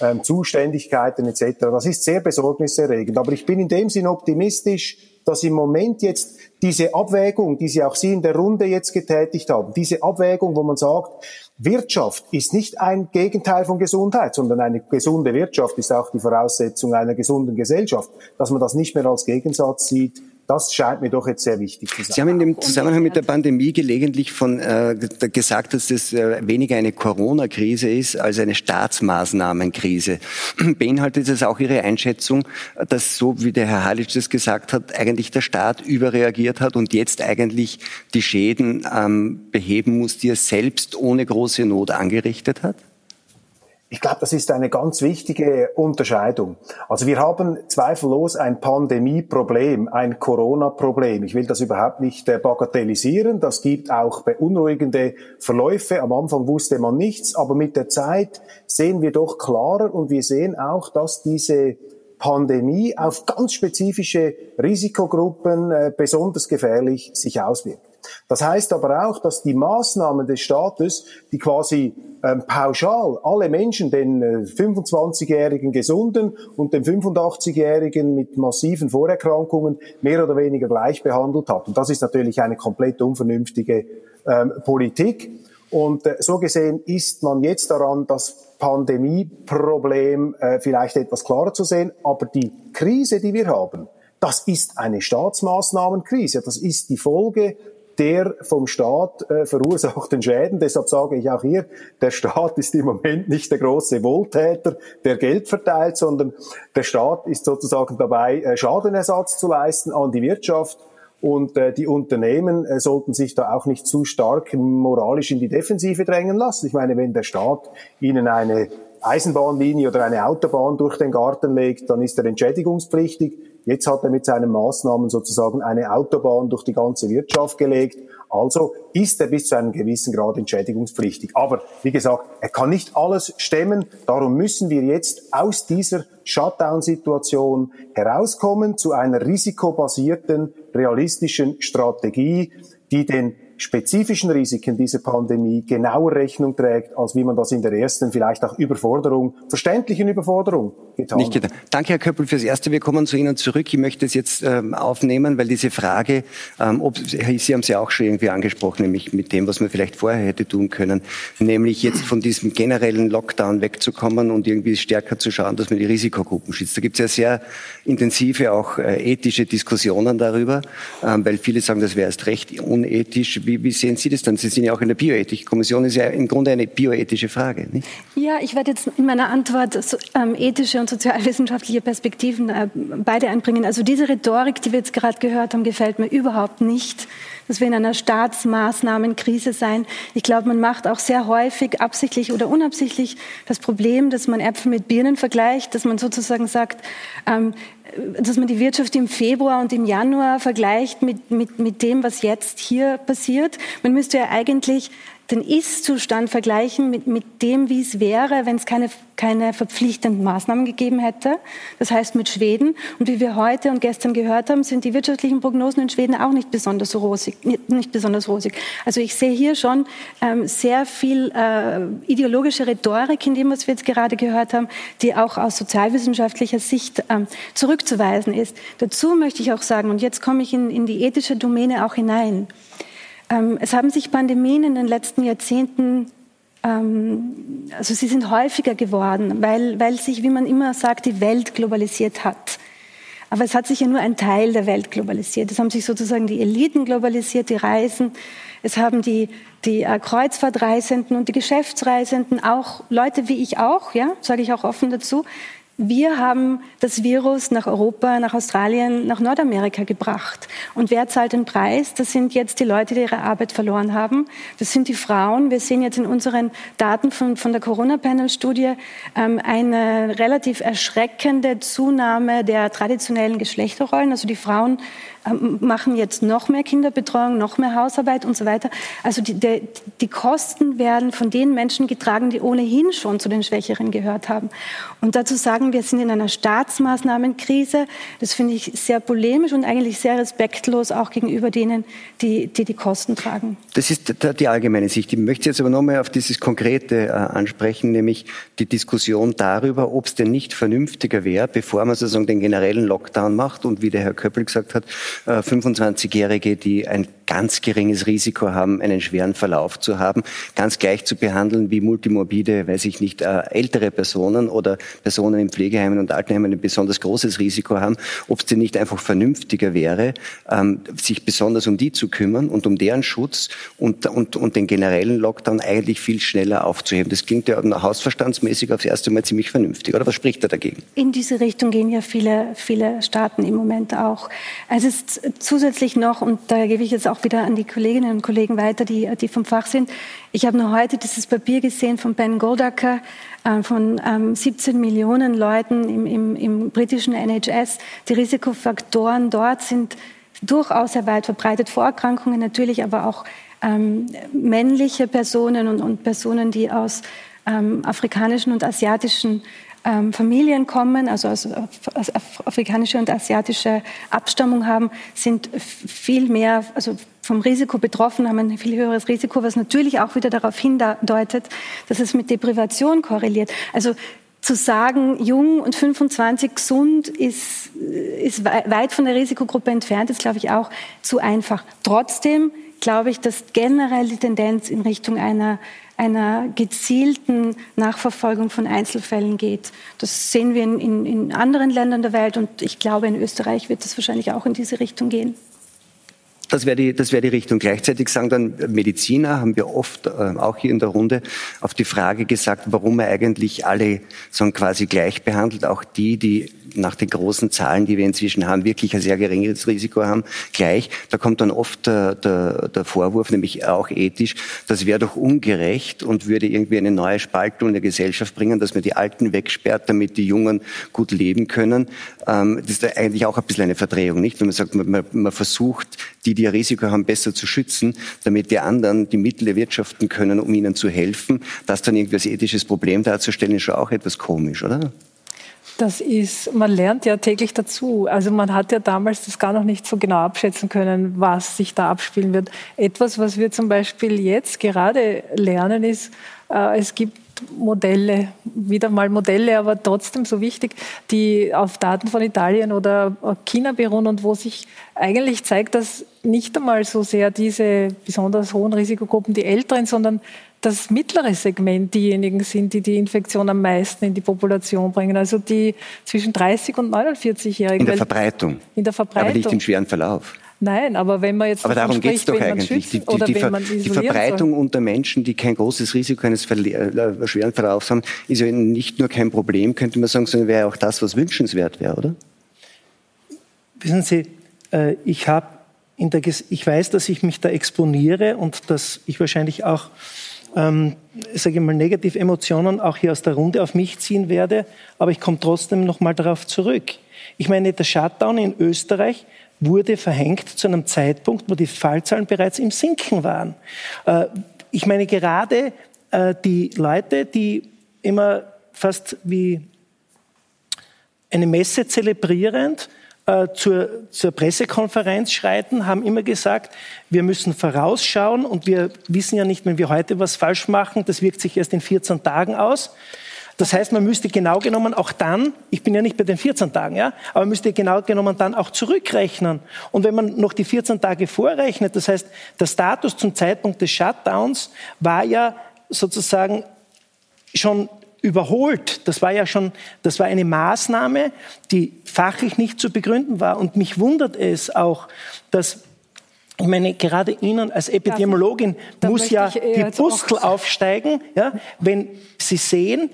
ähm, Zuständigkeiten etc. Das ist sehr besorgniserregend. Aber ich bin in dem Sinn optimistisch, dass im Moment jetzt diese Abwägung, die Sie auch Sie in der Runde jetzt getätigt haben, diese Abwägung, wo man sagt, Wirtschaft ist nicht ein Gegenteil von Gesundheit, sondern eine gesunde Wirtschaft ist auch die Voraussetzung einer gesunden Gesellschaft, dass man das nicht mehr als Gegensatz sieht, das scheint mir doch jetzt sehr wichtig zu sein. Sie haben in dem Zusammenhang mit der Pandemie gelegentlich von äh, gesagt, dass das äh, weniger eine Corona-Krise ist als eine Staatsmaßnahmenkrise. Beinhaltet es auch Ihre Einschätzung, dass so wie der Herr Halitsch das gesagt hat, eigentlich der Staat überreagiert hat und jetzt eigentlich die Schäden ähm, beheben muss, die er selbst ohne große Not angerichtet hat? Ich glaube, das ist eine ganz wichtige Unterscheidung. Also wir haben zweifellos ein Pandemieproblem, ein Corona-Problem. Ich will das überhaupt nicht äh, bagatellisieren. Das gibt auch beunruhigende Verläufe. Am Anfang wusste man nichts, aber mit der Zeit sehen wir doch klarer und wir sehen auch, dass diese Pandemie auf ganz spezifische Risikogruppen äh, besonders gefährlich sich auswirkt. Das heißt aber auch, dass die Maßnahmen des Staates, die quasi ähm, pauschal alle Menschen, den äh, 25-jährigen Gesunden und den 85-jährigen mit massiven Vorerkrankungen mehr oder weniger gleich behandelt hat. Und das ist natürlich eine komplett unvernünftige ähm, Politik. Und äh, so gesehen ist man jetzt daran, das Pandemieproblem äh, vielleicht etwas klarer zu sehen. Aber die Krise, die wir haben, das ist eine Staatsmaßnahmenkrise. Das ist die Folge der vom Staat äh, verursachten Schäden. Deshalb sage ich auch hier, der Staat ist im Moment nicht der große Wohltäter, der Geld verteilt, sondern der Staat ist sozusagen dabei, äh, Schadenersatz zu leisten an die Wirtschaft. Und äh, die Unternehmen äh, sollten sich da auch nicht zu stark moralisch in die Defensive drängen lassen. Ich meine, wenn der Staat ihnen eine Eisenbahnlinie oder eine Autobahn durch den Garten legt, dann ist er entschädigungspflichtig. Jetzt hat er mit seinen Maßnahmen sozusagen eine Autobahn durch die ganze Wirtschaft gelegt. Also ist er bis zu einem gewissen Grad entschädigungspflichtig. Aber wie gesagt, er kann nicht alles stemmen. Darum müssen wir jetzt aus dieser Shutdown-Situation herauskommen zu einer risikobasierten, realistischen Strategie, die den spezifischen Risiken dieser Pandemie genauer Rechnung trägt, als wie man das in der ersten vielleicht auch Überforderung, verständlichen Überforderung getan Nicht getan. Danke, Herr Köppel, fürs Erste. Wir kommen zu Ihnen zurück. Ich möchte es jetzt ähm, aufnehmen, weil diese Frage, ähm, ob, Sie haben sie auch schon irgendwie angesprochen, nämlich mit dem, was man vielleicht vorher hätte tun können, nämlich jetzt von diesem generellen Lockdown wegzukommen und irgendwie stärker zu schauen, dass man die Risikogruppen schützt. Da gibt es ja sehr intensive, auch äh, ethische Diskussionen darüber, ähm, weil viele sagen, das wäre erst recht unethisch. Wie, wie sehen Sie das dann? Sie sind ja auch in der Bioethikkommission, ist ja im Grunde eine bioethische Frage. Nicht? Ja, ich werde jetzt in meiner Antwort so, ähm, ethische und sozialwissenschaftliche Perspektiven äh, beide einbringen. Also diese Rhetorik, die wir jetzt gerade gehört haben, gefällt mir überhaupt nicht, dass wir in einer Staatsmaßnahmenkrise sein. Ich glaube, man macht auch sehr häufig absichtlich oder unabsichtlich das Problem, dass man Äpfel mit Birnen vergleicht, dass man sozusagen sagt, ähm, dass man die Wirtschaft im Februar und im Januar vergleicht mit, mit, mit dem, was jetzt hier passiert. Man müsste ja eigentlich den Ist-Zustand vergleichen mit, mit dem, wie es wäre, wenn es keine, keine verpflichtenden Maßnahmen gegeben hätte. Das heißt mit Schweden. Und wie wir heute und gestern gehört haben, sind die wirtschaftlichen Prognosen in Schweden auch nicht besonders rosig. Nicht besonders rosig. Also ich sehe hier schon ähm, sehr viel äh, ideologische Rhetorik in dem, was wir jetzt gerade gehört haben, die auch aus sozialwissenschaftlicher Sicht ähm, zurückzuweisen ist. Dazu möchte ich auch sagen, und jetzt komme ich in, in die ethische Domäne auch hinein. Ähm, es haben sich Pandemien in den letzten Jahrzehnten ähm, also sie sind häufiger geworden, weil, weil sich, wie man immer sagt, die Welt globalisiert hat. Aber es hat sich ja nur ein Teil der Welt globalisiert. Es haben sich sozusagen die Eliten globalisiert, die Reisen. Es haben die, die äh, Kreuzfahrtreisenden und die Geschäftsreisenden, auch Leute wie ich auch, ja, sage ich auch offen dazu, wir haben das Virus nach Europa, nach Australien, nach Nordamerika gebracht. Und wer zahlt den Preis? Das sind jetzt die Leute, die ihre Arbeit verloren haben. Das sind die Frauen. Wir sehen jetzt in unseren Daten von, von der Corona-Panel-Studie ähm, eine relativ erschreckende Zunahme der traditionellen Geschlechterrollen. Also die Frauen machen jetzt noch mehr Kinderbetreuung, noch mehr Hausarbeit und so weiter. Also die, die, die, Kosten werden von den Menschen getragen, die ohnehin schon zu den Schwächeren gehört haben. Und dazu sagen wir, sind in einer Staatsmaßnahmenkrise. Das finde ich sehr polemisch und eigentlich sehr respektlos auch gegenüber denen, die die, die Kosten tragen. Das ist die allgemeine Sicht. Ich möchte jetzt aber nochmal auf dieses Konkrete äh, ansprechen, nämlich die Diskussion darüber, ob es denn nicht vernünftiger wäre, bevor man sozusagen den generellen Lockdown macht und wie der Herr Köppel gesagt hat, 25-Jährige, äh, die ein ganz geringes Risiko haben, einen schweren Verlauf zu haben, ganz gleich zu behandeln wie multimorbide, weiß ich nicht, äh, ältere Personen oder Personen in Pflegeheimen und Altenheimen ein besonders großes Risiko haben, ob es denn nicht einfach vernünftiger wäre, ähm, sich besonders um die zu kümmern und um deren Schutz und, und, und den generellen Lockdown eigentlich viel schneller aufzuheben. Das klingt ja hausverstandsmäßig aufs erste Mal ziemlich vernünftig. Oder was spricht da dagegen? In diese Richtung gehen ja viele, viele Staaten im Moment auch. Es ist zusätzlich noch, und da gebe ich jetzt auch wieder an die Kolleginnen und Kollegen weiter, die, die vom Fach sind. Ich habe nur heute dieses Papier gesehen von Ben Goldacker, äh, von ähm, 17 Millionen Leuten im, im, im britischen NHS. Die Risikofaktoren dort sind durchaus sehr weit verbreitet. Vorerkrankungen natürlich, aber auch ähm, männliche Personen und, und, Personen, die aus ähm, afrikanischen und asiatischen ähm, Familien kommen, also aus, aus, afrikanische und asiatische Abstammung haben, sind viel mehr, also vom Risiko betroffen, haben ein viel höheres Risiko, was natürlich auch wieder darauf hindeutet, dass es mit Deprivation korreliert. Also zu sagen, jung und 25 gesund ist, ist weit von der Risikogruppe entfernt, ist, glaube ich, auch zu einfach. Trotzdem glaube ich, dass generell die Tendenz in Richtung einer einer gezielten Nachverfolgung von Einzelfällen geht. Das sehen wir in, in, in anderen Ländern der Welt und ich glaube, in Österreich wird es wahrscheinlich auch in diese Richtung gehen. Das wäre die, das die Richtung. Gleichzeitig sagen dann Mediziner, haben wir oft äh, auch hier in der Runde auf die Frage gesagt, warum er eigentlich alle so quasi gleich behandelt, auch die, die nach den großen Zahlen, die wir inzwischen haben, wirklich ein sehr geringes Risiko haben, gleich. Da kommt dann oft der, der, der Vorwurf, nämlich auch ethisch, das wäre doch ungerecht und würde irgendwie eine neue Spaltung in der Gesellschaft bringen, dass man die Alten wegsperrt, damit die Jungen gut leben können. Ähm, das ist eigentlich auch ein bisschen eine Verdrehung, nicht? Wenn man sagt, man, man versucht, die, die die ein Risiko haben, besser zu schützen, damit die anderen die Mittel erwirtschaften können, um ihnen zu helfen. Das dann irgendwie als ethisches Problem darzustellen, ist schon auch etwas komisch, oder? Das ist, man lernt ja täglich dazu. Also man hat ja damals das gar noch nicht so genau abschätzen können, was sich da abspielen wird. Etwas, was wir zum Beispiel jetzt gerade lernen, ist, äh, es gibt Modelle, wieder mal Modelle, aber trotzdem so wichtig, die auf Daten von Italien oder China beruhen und wo sich eigentlich zeigt, dass nicht einmal so sehr diese besonders hohen Risikogruppen die Älteren, sondern das mittlere Segment diejenigen sind, die die Infektion am meisten in die Population bringen. Also die zwischen 30 und 49-Jährigen. In der Verbreitung. In der Verbreitung. Aber nicht im schweren Verlauf. Nein, aber wenn man jetzt aber darum geht es doch eigentlich. Die, die, die, Ver die, Verbreitung soll. unter Menschen, die kein großes Risiko eines äh, schweren Verlaufs haben, ist ja nicht nur kein Problem, könnte man sagen, sondern wäre auch das, was wünschenswert wäre, oder? Wissen Sie, äh, ich habe ich weiß, dass ich mich da exponiere und dass ich wahrscheinlich auch ähm, sage ich mal, negative Emotionen auch hier aus der Runde auf mich ziehen werde. Aber ich komme trotzdem noch mal darauf zurück. Ich meine, der Shutdown in Österreich wurde verhängt zu einem Zeitpunkt, wo die Fallzahlen bereits im Sinken waren. Äh, ich meine, gerade äh, die Leute, die immer fast wie eine Messe zelebrierend äh, zur, zur Pressekonferenz schreiten, haben immer gesagt, wir müssen vorausschauen und wir wissen ja nicht, wenn wir heute was falsch machen, das wirkt sich erst in 14 Tagen aus. Das heißt, man müsste genau genommen auch dann, ich bin ja nicht bei den 14 Tagen, ja, aber man müsste genau genommen dann auch zurückrechnen. Und wenn man noch die 14 Tage vorrechnet, das heißt, der Status zum Zeitpunkt des Shutdowns war ja sozusagen schon überholt. Das war ja schon, das war eine Maßnahme, die fachlich nicht zu begründen war. Und mich wundert es auch, dass ich meine, gerade Ihnen als Epidemiologin muss ja die Pustel aufsteigen, ja, wenn Sie sehen,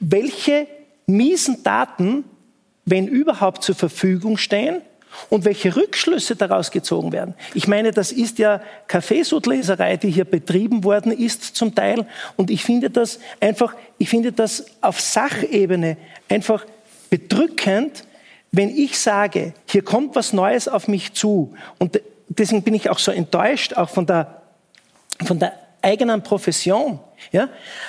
welche miesen Daten, wenn überhaupt, zur Verfügung stehen und welche Rückschlüsse daraus gezogen werden. Ich meine, das ist ja Kaffeesudleserei, die hier betrieben worden ist zum Teil. Und ich finde das einfach, ich finde das auf Sachebene einfach bedrückend, wenn ich sage, hier kommt was Neues auf mich zu. Und deswegen bin ich auch so enttäuscht, auch von der, von der eigenen Profession, ja,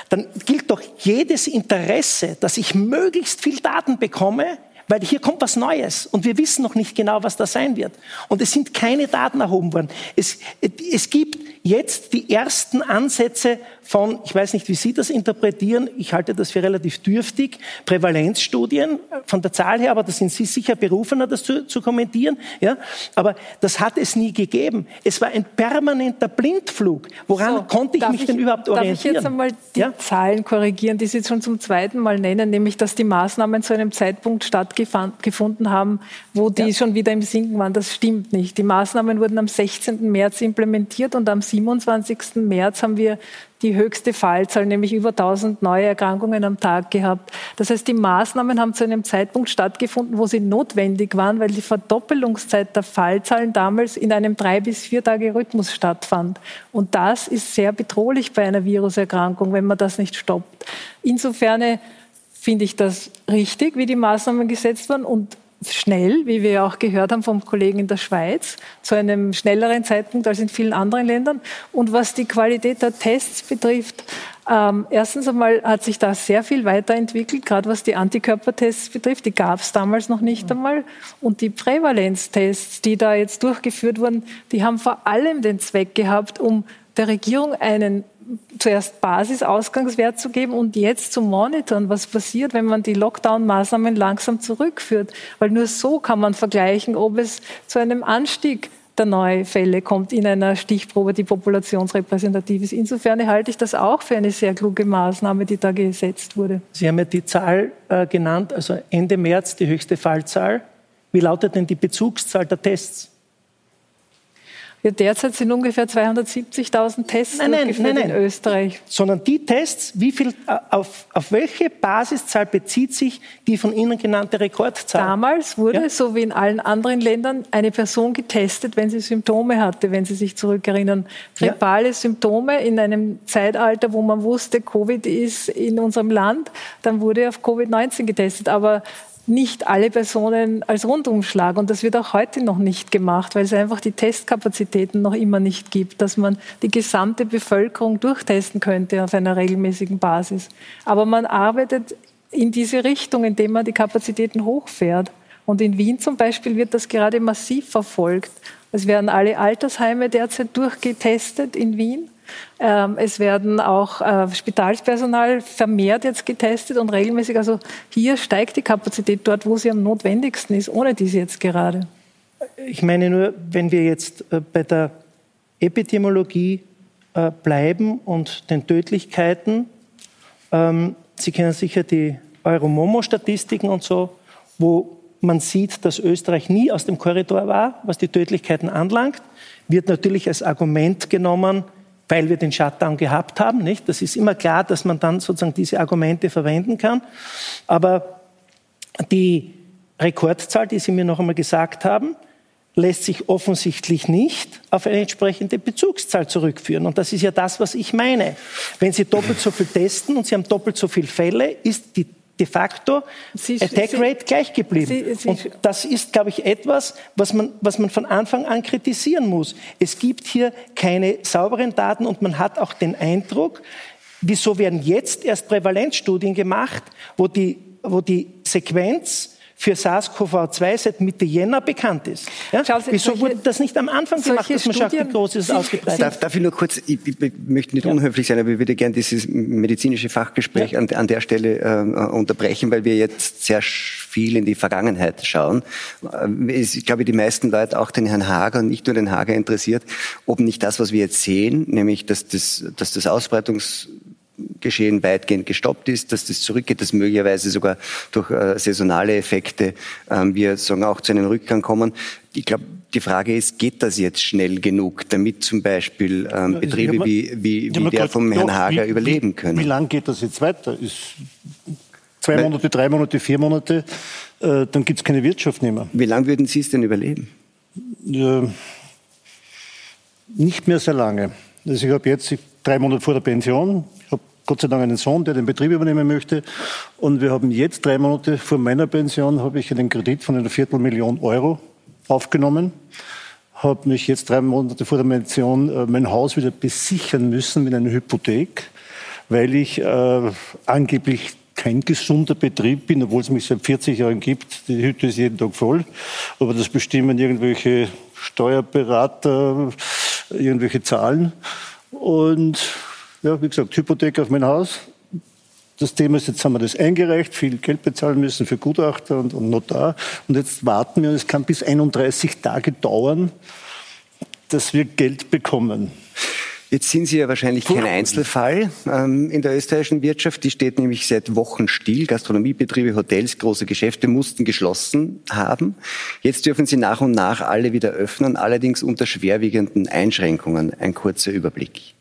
dann gilt doch jedes Interesse, dass ich möglichst viel Daten bekomme, weil hier kommt was Neues und wir wissen noch nicht genau, was das sein wird. Und es sind keine Daten erhoben worden. Es, es gibt jetzt die ersten Ansätze von, ich weiß nicht, wie Sie das interpretieren, ich halte das für relativ dürftig, Prävalenzstudien von der Zahl her, aber da sind Sie sicher berufener, das zu, zu kommentieren. Ja? Aber das hat es nie gegeben. Es war ein permanenter Blindflug. Woran so, konnte ich mich ich, denn überhaupt orientieren? Darf ich jetzt einmal die ja? Zahlen korrigieren, die Sie schon zum zweiten Mal nennen, nämlich, dass die Maßnahmen zu einem Zeitpunkt stattgefunden haben, wo die ja. schon wieder im Sinken waren. Das stimmt nicht. Die Maßnahmen wurden am 16. März implementiert und am 27. März haben wir die höchste Fallzahl, nämlich über 1000 neue Erkrankungen am Tag gehabt. Das heißt, die Maßnahmen haben zu einem Zeitpunkt stattgefunden, wo sie notwendig waren, weil die Verdoppelungszeit der Fallzahlen damals in einem drei bis vier Tage Rhythmus stattfand. Und das ist sehr bedrohlich bei einer Viruserkrankung, wenn man das nicht stoppt. Insofern finde ich das richtig, wie die Maßnahmen gesetzt wurden und schnell, wie wir auch gehört haben vom Kollegen in der Schweiz, zu einem schnelleren Zeitpunkt als in vielen anderen Ländern. Und was die Qualität der Tests betrifft, ähm, erstens einmal hat sich da sehr viel weiterentwickelt, gerade was die Antikörpertests betrifft. Die gab es damals noch nicht einmal. Und die Prävalenztests, die da jetzt durchgeführt wurden, die haben vor allem den Zweck gehabt, um der Regierung einen zuerst Basisausgangswert zu geben und jetzt zu monitoren, was passiert, wenn man die Lockdown-Maßnahmen langsam zurückführt. Weil nur so kann man vergleichen, ob es zu einem Anstieg der neuen Fälle kommt in einer Stichprobe, die populationsrepräsentativ ist. Insofern halte ich das auch für eine sehr kluge Maßnahme, die da gesetzt wurde. Sie haben ja die Zahl äh, genannt, also Ende März die höchste Fallzahl. Wie lautet denn die Bezugszahl der Tests? Ja, derzeit sind ungefähr 270.000 Tests nein, nein, nein, nein. in Österreich. Sondern die Tests, wie viel, äh, auf, auf welche Basiszahl bezieht sich die von Ihnen genannte Rekordzahl? Damals wurde, ja? so wie in allen anderen Ländern, eine Person getestet, wenn sie Symptome hatte, wenn Sie sich zurückerinnern. Grippale ja. Symptome in einem Zeitalter, wo man wusste, Covid ist in unserem Land, dann wurde auf Covid-19 getestet. Aber nicht alle Personen als Rundumschlag. Und das wird auch heute noch nicht gemacht, weil es einfach die Testkapazitäten noch immer nicht gibt, dass man die gesamte Bevölkerung durchtesten könnte auf einer regelmäßigen Basis. Aber man arbeitet in diese Richtung, indem man die Kapazitäten hochfährt. Und in Wien zum Beispiel wird das gerade massiv verfolgt. Es werden alle Altersheime derzeit durchgetestet in Wien. Ähm, es werden auch äh, Spitalspersonal vermehrt jetzt getestet und regelmäßig. Also hier steigt die Kapazität dort, wo sie am notwendigsten ist, ohne diese jetzt gerade. Ich meine nur, wenn wir jetzt äh, bei der Epidemiologie äh, bleiben und den Tödlichkeiten, ähm, Sie kennen sicher die Euromomo-Statistiken und so, wo man sieht, dass Österreich nie aus dem Korridor war, was die Tödlichkeiten anlangt, wird natürlich als Argument genommen, weil wir den Shutdown gehabt haben. Nicht? Das ist immer klar, dass man dann sozusagen diese Argumente verwenden kann. Aber die Rekordzahl, die Sie mir noch einmal gesagt haben, lässt sich offensichtlich nicht auf eine entsprechende Bezugszahl zurückführen. Und das ist ja das, was ich meine. Wenn Sie doppelt so viel testen und Sie haben doppelt so viele Fälle, ist die de facto Sie, Attack Rate gleich geblieben. Sie, Sie, und das ist, glaube ich, etwas, was man, was man von Anfang an kritisieren muss. Es gibt hier keine sauberen Daten und man hat auch den Eindruck, wieso werden jetzt erst Prävalenzstudien gemacht, wo die, wo die Sequenz für SARS-CoV-2 seit Mitte Jänner bekannt ist. Ja? Sie, Wieso solche, wurde das nicht am Anfang gemacht, dass man schaut, wie groß ist es ausgebreitet? Darf, darf ich nur kurz, ich, ich möchte nicht ja. unhöflich sein, aber ich würde gerne dieses medizinische Fachgespräch ja. an, an, der Stelle äh, unterbrechen, weil wir jetzt sehr viel in die Vergangenheit schauen. Äh, ich glaube, die meisten Leute, auch den Herrn Hager und nicht nur den Hager interessiert, ob nicht das, was wir jetzt sehen, nämlich dass das, dass das Ausbreitungs Geschehen weitgehend gestoppt ist, dass das zurückgeht, dass möglicherweise sogar durch äh, saisonale Effekte ähm, wir sagen auch zu einem Rückgang kommen. Ich glaube, die Frage ist, geht das jetzt schnell genug, damit zum Beispiel ähm, Betriebe ja, wie, wie, wie der vom Herrn Hager wie, überleben können? Wie, wie lange geht das jetzt weiter? Ist zwei Weil, Monate, drei Monate, vier Monate, äh, dann gibt es keine Wirtschaft mehr. Wie lange würden Sie es denn überleben? Äh, nicht mehr sehr lange. Also ich habe jetzt drei Monate vor der Pension, Gott sei Dank einen Sohn, der den Betrieb übernehmen möchte. Und wir haben jetzt drei Monate vor meiner Pension habe ich einen Kredit von einer Viertelmillion Euro aufgenommen, habe mich jetzt drei Monate vor der Pension äh, mein Haus wieder besichern müssen mit einer Hypothek, weil ich äh, angeblich kein gesunder Betrieb bin, obwohl es mich seit 40 Jahren gibt. Die Hütte ist jeden Tag voll. Aber das bestimmen irgendwelche Steuerberater, irgendwelche Zahlen. Und ja, wie gesagt, Hypothek auf mein Haus. Das Thema ist, jetzt haben wir das eingereicht, viel Geld bezahlen müssen für Gutachter und, und Notar. Und jetzt warten wir, und es kann bis 31 Tage dauern, dass wir Geld bekommen. Jetzt sind Sie ja wahrscheinlich kein Einzelfall ähm, in der österreichischen Wirtschaft. Die steht nämlich seit Wochen still. Gastronomiebetriebe, Hotels, große Geschäfte mussten geschlossen haben. Jetzt dürfen sie nach und nach alle wieder öffnen, allerdings unter schwerwiegenden Einschränkungen. Ein kurzer Überblick.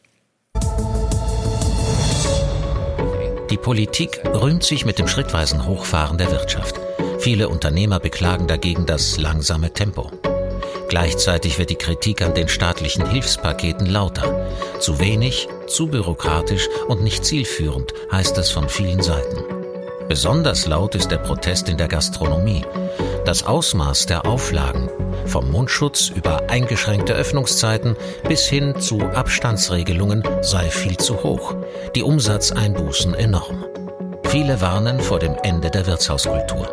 Die Politik rühmt sich mit dem schrittweisen Hochfahren der Wirtschaft. Viele Unternehmer beklagen dagegen das langsame Tempo. Gleichzeitig wird die Kritik an den staatlichen Hilfspaketen lauter. Zu wenig, zu bürokratisch und nicht zielführend, heißt es von vielen Seiten. Besonders laut ist der Protest in der Gastronomie. Das Ausmaß der Auflagen, vom Mundschutz über eingeschränkte Öffnungszeiten bis hin zu Abstandsregelungen, sei viel zu hoch. Die Umsatzeinbußen enorm. Viele warnen vor dem Ende der Wirtshauskultur.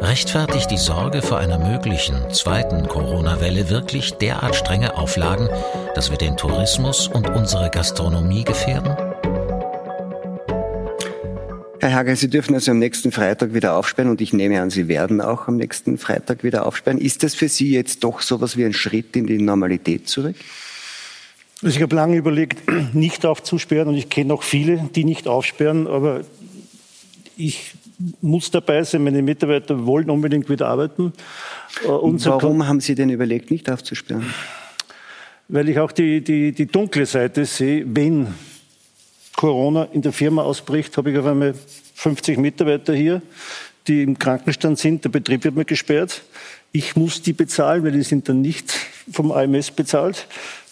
Rechtfertigt die Sorge vor einer möglichen zweiten Corona-Welle wirklich derart strenge Auflagen, dass wir den Tourismus und unsere Gastronomie gefährden? Herr Hager, Sie dürfen also am nächsten Freitag wieder aufsperren und ich nehme an, Sie werden auch am nächsten Freitag wieder aufsperren. Ist das für Sie jetzt doch so etwas wie ein Schritt in die Normalität zurück? Also ich habe lange überlegt, nicht aufzusperren und ich kenne auch viele, die nicht aufsperren, aber ich muss dabei sein, meine Mitarbeiter wollen unbedingt wieder arbeiten. Äh, Warum haben Sie denn überlegt, nicht aufzusperren? Weil ich auch die, die, die dunkle Seite sehe, wenn Corona in der Firma ausbricht, habe ich auf einmal 50 Mitarbeiter hier, die im Krankenstand sind. Der Betrieb wird mir gesperrt. Ich muss die bezahlen, weil die sind dann nicht vom AMS bezahlt.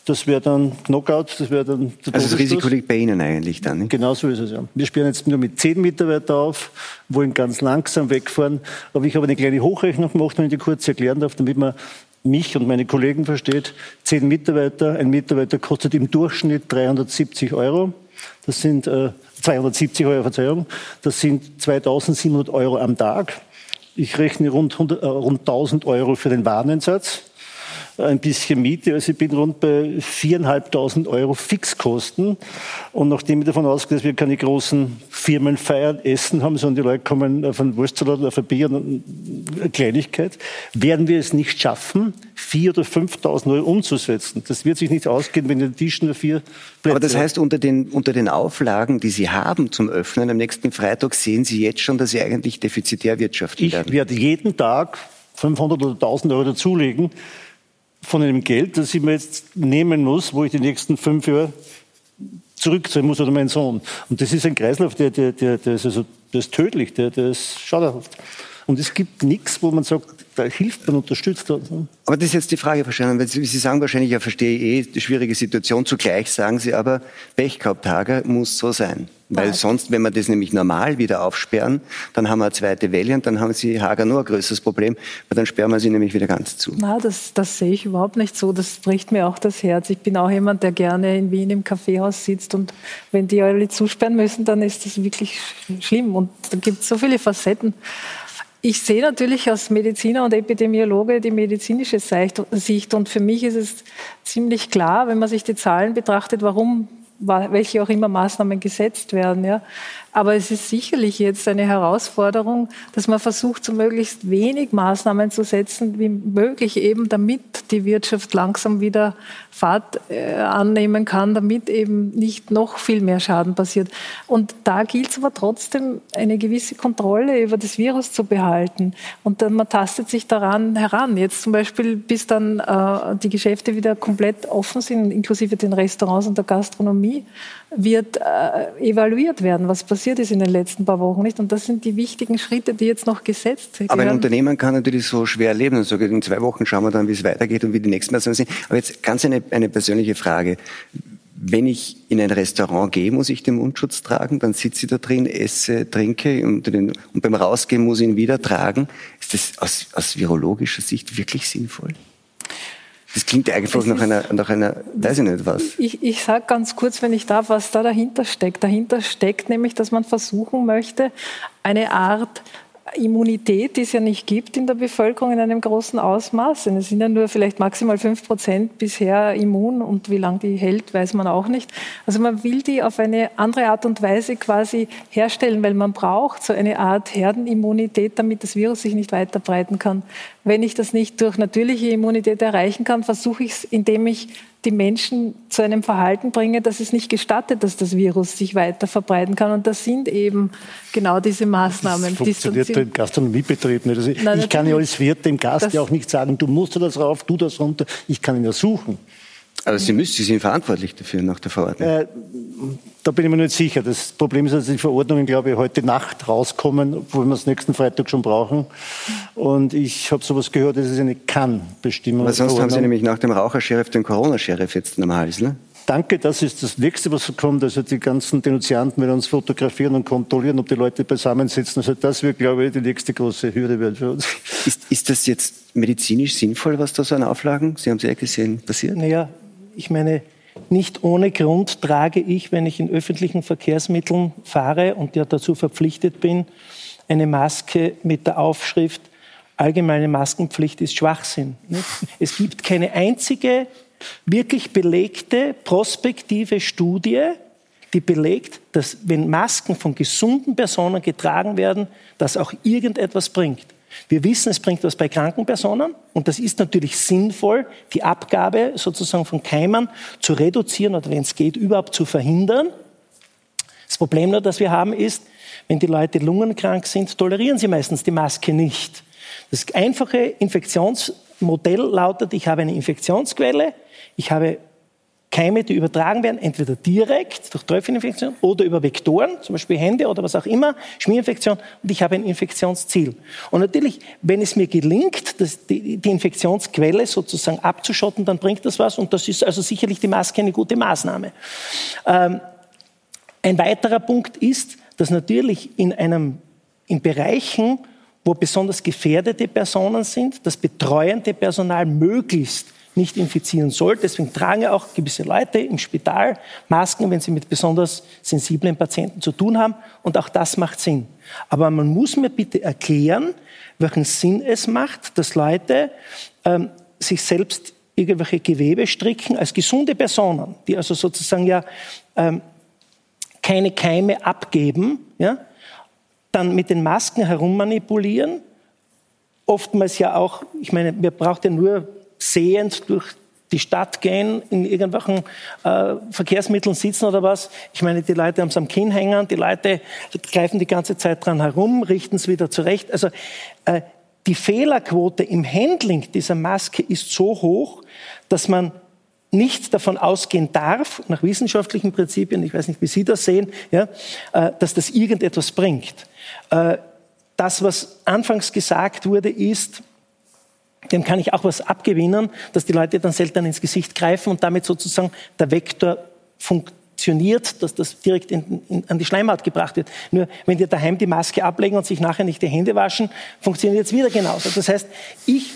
Das wäre dann Knockout, das wäre dann der Also das Risiko liegt bei Ihnen eigentlich dann, nicht? Genau so ist es, ja. Wir sperren jetzt nur mit zehn Mitarbeitern auf, wollen ganz langsam wegfahren. Aber ich habe eine kleine Hochrechnung gemacht, wenn ich die kurz erklären darf, damit man mich und meine Kollegen versteht. Zehn Mitarbeiter, ein Mitarbeiter kostet im Durchschnitt 370 Euro. Das sind äh, 270 Euro, Verzeihung. Das sind 2700 Euro am Tag. Ich rechne rund, 100, äh, rund 1000 Euro für den Wareneinsatz ein bisschen Miete. Also ich bin rund bei 4.500 Euro Fixkosten. Und nachdem ich davon ausgehe, dass wir keine großen Firmen feiern, Essen haben, sondern die Leute kommen auf einen Wurstsalat, auf ein Bier und eine Kleinigkeit, werden wir es nicht schaffen, 4.000 oder 5.000 Euro umzusetzen. Das wird sich nicht ausgehen, wenn der Tisch nur vier Plätze Aber das heißt, unter den, unter den Auflagen, die Sie haben zum Öffnen am nächsten Freitag, sehen Sie jetzt schon, dass Sie eigentlich defizitär wirtschaften werden? Ich werde jeden Tag 500 oder 1000 Euro dazulegen von einem Geld, das ich mir jetzt nehmen muss, wo ich die nächsten fünf Jahre zurückzahlen muss oder mein Sohn. Und das ist ein Kreislauf, der, der, der, der, ist, also, der ist tödlich, der, der ist schauderhaft. Und es gibt nichts, wo man sagt, da hilft man, unterstützt. Aber das ist jetzt die Frage wahrscheinlich, weil Sie, Sie sagen wahrscheinlich, ja, verstehe ich eh, die schwierige Situation. Zugleich sagen Sie aber, Pech gehabt, Hager, muss so sein. Weil sonst, wenn wir das nämlich normal wieder aufsperren, dann haben wir eine zweite Welle und dann haben Sie Hager nur ein größeres Problem, weil dann sperren wir sie nämlich wieder ganz zu. Na, das, das sehe ich überhaupt nicht so. Das bricht mir auch das Herz. Ich bin auch jemand, der gerne in Wien im Kaffeehaus sitzt und wenn die alle zusperren müssen, dann ist das wirklich schlimm. Und da gibt es so viele Facetten. Ich sehe natürlich als Mediziner und Epidemiologe die medizinische Sicht und für mich ist es ziemlich klar, wenn man sich die Zahlen betrachtet, warum welche auch immer Maßnahmen gesetzt werden. Ja. Aber es ist sicherlich jetzt eine Herausforderung, dass man versucht, so möglichst wenig Maßnahmen zu setzen wie möglich, eben damit die Wirtschaft langsam wieder Fahrt äh, annehmen kann, damit eben nicht noch viel mehr Schaden passiert. Und da gilt es aber trotzdem, eine gewisse Kontrolle über das Virus zu behalten. Und dann man tastet sich daran heran. Jetzt zum Beispiel, bis dann äh, die Geschäfte wieder komplett offen sind, inklusive den Restaurants und der Gastronomie, wird äh, evaluiert werden, was passiert ist in den letzten paar Wochen nicht. Und das sind die wichtigen Schritte, die jetzt noch gesetzt werden. Aber ein Unternehmen kann natürlich so schwer leben und in zwei Wochen schauen wir dann, wie es weitergeht und wie die nächsten Maßnahmen sind. Aber jetzt ganz eine, eine persönliche Frage. Wenn ich in ein Restaurant gehe, muss ich den Mundschutz tragen, dann sitze ich da drin, esse, trinke und, den, und beim Rausgehen muss ich ihn wieder tragen. Ist das aus, aus virologischer Sicht wirklich sinnvoll? Das klingt einfach nach einer, nach einer, weiß ich nicht was. Ich, ich sage ganz kurz, wenn ich darf, was da dahinter steckt. Dahinter steckt nämlich, dass man versuchen möchte, eine Art Immunität, die es ja nicht gibt in der Bevölkerung in einem großen Ausmaß. Es sind ja nur vielleicht maximal fünf Prozent bisher immun und wie lange die hält, weiß man auch nicht. Also man will die auf eine andere Art und Weise quasi herstellen, weil man braucht so eine Art Herdenimmunität, damit das Virus sich nicht weiter breiten kann. Wenn ich das nicht durch natürliche Immunität erreichen kann, versuche ich es, indem ich die Menschen zu einem Verhalten bringe, das es nicht gestattet, dass das Virus sich weiter verbreiten kann. Und das sind eben genau diese Maßnahmen. Das funktioniert beim Gastronomiebetrieb nicht. Also Nein, ich kann ja als Wirt dem Gast ja auch nicht sagen, du musst das rauf, du das runter. Ich kann ihn ja suchen. Aber Sie müssen, Sie sind verantwortlich dafür nach der Verordnung. Äh, da bin ich mir nicht sicher. Das Problem ist, dass die Verordnungen, glaube ich, heute Nacht rauskommen, obwohl wir es nächsten Freitag schon brauchen. Und ich habe sowas gehört, das ist eine Kann-Bestimmung. Aber sonst haben Sie nämlich nach dem Rauchersheriff den Corona-Sheriff jetzt am Hals, ne? Danke, das ist das Nächste, was kommt. Also die ganzen Denunzianten werden uns fotografieren und kontrollieren, ob die Leute beisammensitzen. Also das wird, glaube ich, die nächste große Hürde werden für uns. Ist, ist das jetzt medizinisch sinnvoll, was da so an Auflagen, Sie haben es ja gesehen, passiert? Naja, ich meine, nicht ohne Grund trage ich, wenn ich in öffentlichen Verkehrsmitteln fahre und ja dazu verpflichtet bin, eine Maske mit der Aufschrift Allgemeine Maskenpflicht ist Schwachsinn. Es gibt keine einzige wirklich belegte prospektive Studie, die belegt, dass wenn Masken von gesunden Personen getragen werden, das auch irgendetwas bringt. Wir wissen, es bringt was bei kranken Personen und das ist natürlich sinnvoll, die Abgabe sozusagen von Keimern zu reduzieren oder wenn es geht, überhaupt zu verhindern. Das Problem nur, das wir haben, ist, wenn die Leute lungenkrank sind, tolerieren sie meistens die Maske nicht. Das einfache Infektionsmodell lautet, ich habe eine Infektionsquelle, ich habe Keime, die übertragen werden, entweder direkt durch Tröpfcheninfektion oder über Vektoren, zum Beispiel Hände oder was auch immer, Schmierinfektion, und ich habe ein Infektionsziel. Und natürlich, wenn es mir gelingt, das, die, die Infektionsquelle sozusagen abzuschotten, dann bringt das was, und das ist also sicherlich die Maske eine gute Maßnahme. Ähm, ein weiterer Punkt ist, dass natürlich in einem, in Bereichen, wo besonders gefährdete Personen sind, das betreuende Personal möglichst nicht infizieren soll. Deswegen tragen ja auch gewisse Leute im Spital Masken, wenn sie mit besonders sensiblen Patienten zu tun haben. Und auch das macht Sinn. Aber man muss mir bitte erklären, welchen Sinn es macht, dass Leute ähm, sich selbst irgendwelche Gewebe stricken als gesunde Personen, die also sozusagen ja ähm, keine Keime abgeben, ja, dann mit den Masken herummanipulieren, oftmals ja auch, ich meine, wir braucht ja nur sehend durch die Stadt gehen, in irgendwelchen äh, Verkehrsmitteln sitzen oder was. Ich meine, die Leute haben es am Kinn hängen, die Leute greifen die ganze Zeit dran herum, richten es wieder zurecht. Also äh, die Fehlerquote im Handling dieser Maske ist so hoch, dass man nicht davon ausgehen darf, nach wissenschaftlichen Prinzipien, ich weiß nicht, wie Sie das sehen, ja, äh, dass das irgendetwas bringt. Äh, das, was anfangs gesagt wurde, ist, dem kann ich auch was abgewinnen, dass die Leute dann selten ins Gesicht greifen und damit sozusagen der Vektor funktioniert, dass das direkt in, in, an die Schleimhaut gebracht wird. Nur wenn die daheim die Maske ablegen und sich nachher nicht die Hände waschen, funktioniert es wieder genauso. Das heißt, ich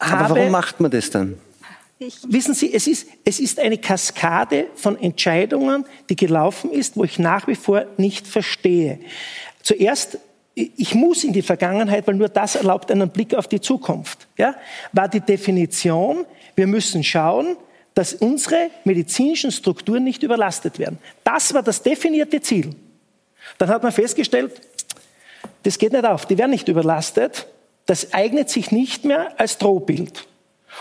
habe... Aber warum macht man das dann? Wissen Sie, es ist, es ist eine Kaskade von Entscheidungen, die gelaufen ist, wo ich nach wie vor nicht verstehe. Zuerst ich muss in die Vergangenheit, weil nur das erlaubt einen Blick auf die Zukunft. Ja? War die Definition, wir müssen schauen, dass unsere medizinischen Strukturen nicht überlastet werden. Das war das definierte Ziel. Dann hat man festgestellt, das geht nicht auf, die werden nicht überlastet, das eignet sich nicht mehr als Drohbild.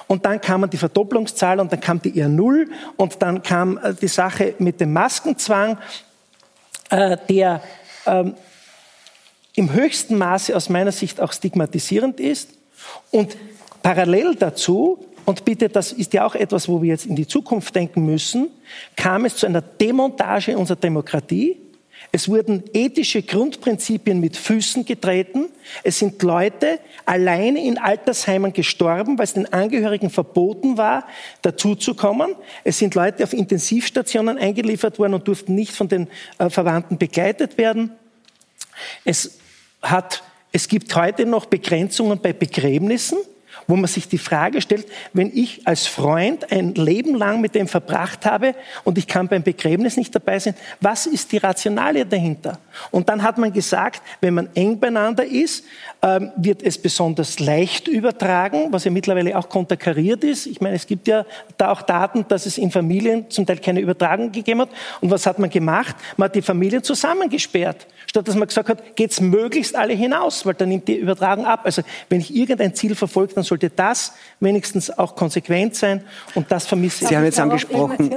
Und dann kam die Verdopplungszahl und dann kam die R0 und dann kam äh, die Sache mit dem Maskenzwang, äh, der ähm, im höchsten Maße aus meiner Sicht auch stigmatisierend ist. Und parallel dazu, und bitte, das ist ja auch etwas, wo wir jetzt in die Zukunft denken müssen, kam es zu einer Demontage unserer Demokratie. Es wurden ethische Grundprinzipien mit Füßen getreten. Es sind Leute alleine in Altersheimen gestorben, weil es den Angehörigen verboten war, dazuzukommen. Es sind Leute auf Intensivstationen eingeliefert worden und durften nicht von den äh, Verwandten begleitet werden. Es hat, es gibt heute noch Begrenzungen bei Begräbnissen wo man sich die Frage stellt, wenn ich als Freund ein Leben lang mit dem verbracht habe und ich kann beim Begräbnis nicht dabei sein, was ist die Rationale dahinter? Und dann hat man gesagt, wenn man eng beieinander ist, ähm, wird es besonders leicht übertragen, was ja mittlerweile auch konterkariert ist. Ich meine, es gibt ja da auch Daten, dass es in Familien zum Teil keine Übertragung gegeben hat. Und was hat man gemacht? Man hat die Familien zusammengesperrt, statt dass man gesagt hat, geht's möglichst alle hinaus, weil dann nimmt die Übertragung ab. Also wenn ich irgendein Ziel verfolge, dann sollte das wenigstens auch konsequent sein und das vermisse ich. Sie haben jetzt angesprochen,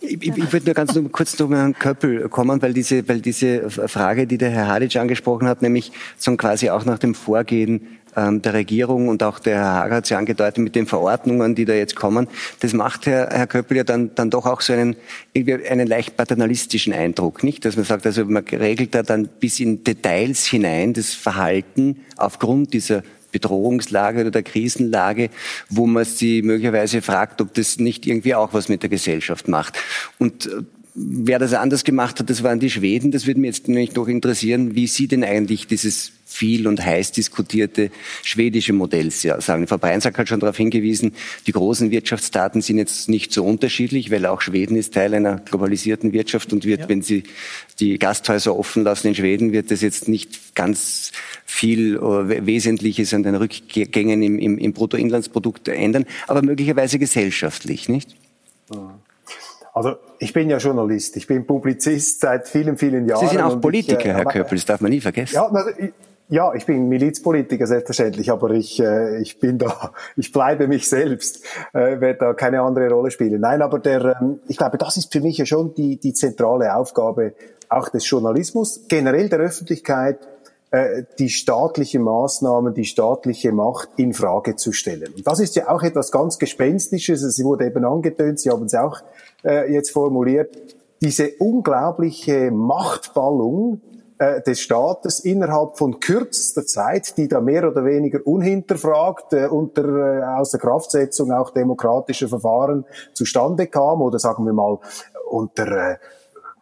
ich, ich würde nur ganz kurz zu Herrn Köppel kommen, weil diese, weil diese Frage, die der Herr Hadic angesprochen hat, nämlich so quasi auch nach dem Vorgehen ähm, der Regierung und auch der Herr Hager hat es ja angedeutet mit den Verordnungen, die da jetzt kommen. Das macht Herr, Herr Köppel ja dann, dann doch auch so einen, irgendwie einen leicht paternalistischen Eindruck, nicht? Dass man sagt, also man regelt da dann bis in Details hinein das Verhalten aufgrund dieser Bedrohungslage oder der Krisenlage, wo man sie möglicherweise fragt, ob das nicht irgendwie auch was mit der Gesellschaft macht. Und äh, wer das anders gemacht hat, das waren die Schweden. Das würde mich jetzt nämlich noch interessieren, wie Sie denn eigentlich dieses viel und heiß diskutierte schwedische Modell sagen. Frau Breinsack hat schon darauf hingewiesen, die großen Wirtschaftsdaten sind jetzt nicht so unterschiedlich, weil auch Schweden ist Teil einer globalisierten Wirtschaft und wird, ja. wenn Sie die Gasthäuser offen lassen in Schweden, wird das jetzt nicht ganz viel äh, Wesentliches an den Rückgängen im, im, im Bruttoinlandsprodukt ändern, aber möglicherweise gesellschaftlich, nicht? Also ich bin ja Journalist, ich bin Publizist seit vielen, vielen Jahren. Sie sind auch Politiker, ich, äh, Herr Köppel, das darf man nie vergessen. Ja, ja, ich bin Milizpolitiker selbstverständlich, aber ich, äh, ich bin da, ich bleibe mich selbst, äh, werde da keine andere Rolle spielen. Nein, aber der, ähm, ich glaube, das ist für mich ja schon die, die zentrale Aufgabe auch des Journalismus, generell der Öffentlichkeit, äh, die staatliche Maßnahmen, die staatliche Macht in Frage zu stellen. Und das ist ja auch etwas ganz Gespenstisches. Es wurde eben angetönt, Sie haben es auch äh, jetzt formuliert. Diese unglaubliche Machtballung äh, des Staates innerhalb von kürzester Zeit, die da mehr oder weniger unhinterfragt äh, unter äh, außer Kraftsetzung auch demokratischer Verfahren zustande kam oder sagen wir mal unter äh,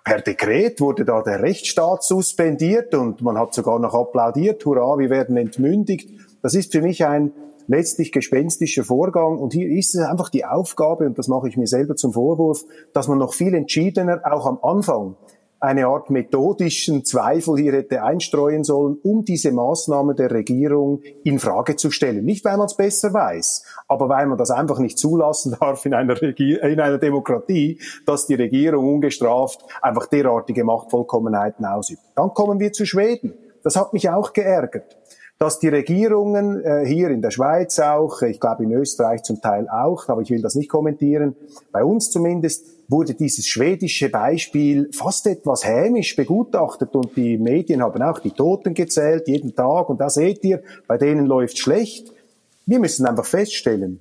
per Dekret wurde da der Rechtsstaat suspendiert und man hat sogar noch applaudiert, hurra, wir werden entmündigt. Das ist für mich ein letztlich gespenstischer Vorgang. Und hier ist es einfach die Aufgabe, und das mache ich mir selber zum Vorwurf, dass man noch viel entschiedener auch am Anfang eine Art methodischen Zweifel hier hätte einstreuen sollen, um diese Maßnahme der Regierung in Frage zu stellen. Nicht, weil man es besser weiß, aber weil man das einfach nicht zulassen darf in einer, Regier in einer Demokratie, dass die Regierung ungestraft einfach derartige Machtvollkommenheiten ausübt. Dann kommen wir zu Schweden. Das hat mich auch geärgert dass die Regierungen äh, hier in der Schweiz auch, ich glaube in Österreich zum Teil auch, aber ich will das nicht kommentieren, bei uns zumindest wurde dieses schwedische Beispiel fast etwas hämisch begutachtet und die Medien haben auch die Toten gezählt jeden Tag und da seht ihr, bei denen läuft schlecht. Wir müssen einfach feststellen,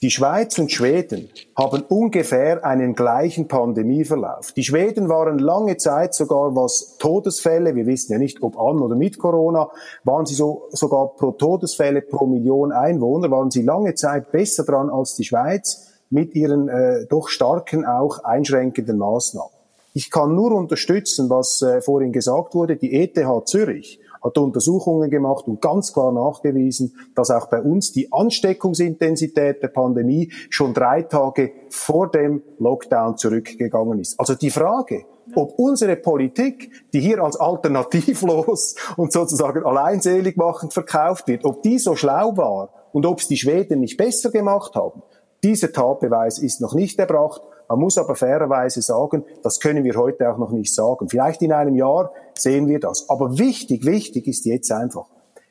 die Schweiz und Schweden haben ungefähr einen gleichen Pandemieverlauf. Die Schweden waren lange Zeit sogar, was Todesfälle, wir wissen ja nicht, ob an oder mit Corona, waren sie so, sogar pro Todesfälle pro Million Einwohner, waren sie lange Zeit besser dran als die Schweiz mit ihren äh, doch starken auch einschränkenden Maßnahmen. Ich kann nur unterstützen, was äh, vorhin gesagt wurde, die ETH Zürich hat Untersuchungen gemacht und ganz klar nachgewiesen, dass auch bei uns die Ansteckungsintensität der Pandemie schon drei Tage vor dem Lockdown zurückgegangen ist. Also die Frage, ob unsere Politik, die hier als alternativlos und sozusagen alleinselig machend verkauft wird, ob die so schlau war und ob es die Schweden nicht besser gemacht haben, dieser Tatbeweis ist noch nicht erbracht. Man muss aber fairerweise sagen, das können wir heute auch noch nicht sagen. Vielleicht in einem Jahr sehen wir das. Aber wichtig, wichtig ist jetzt einfach,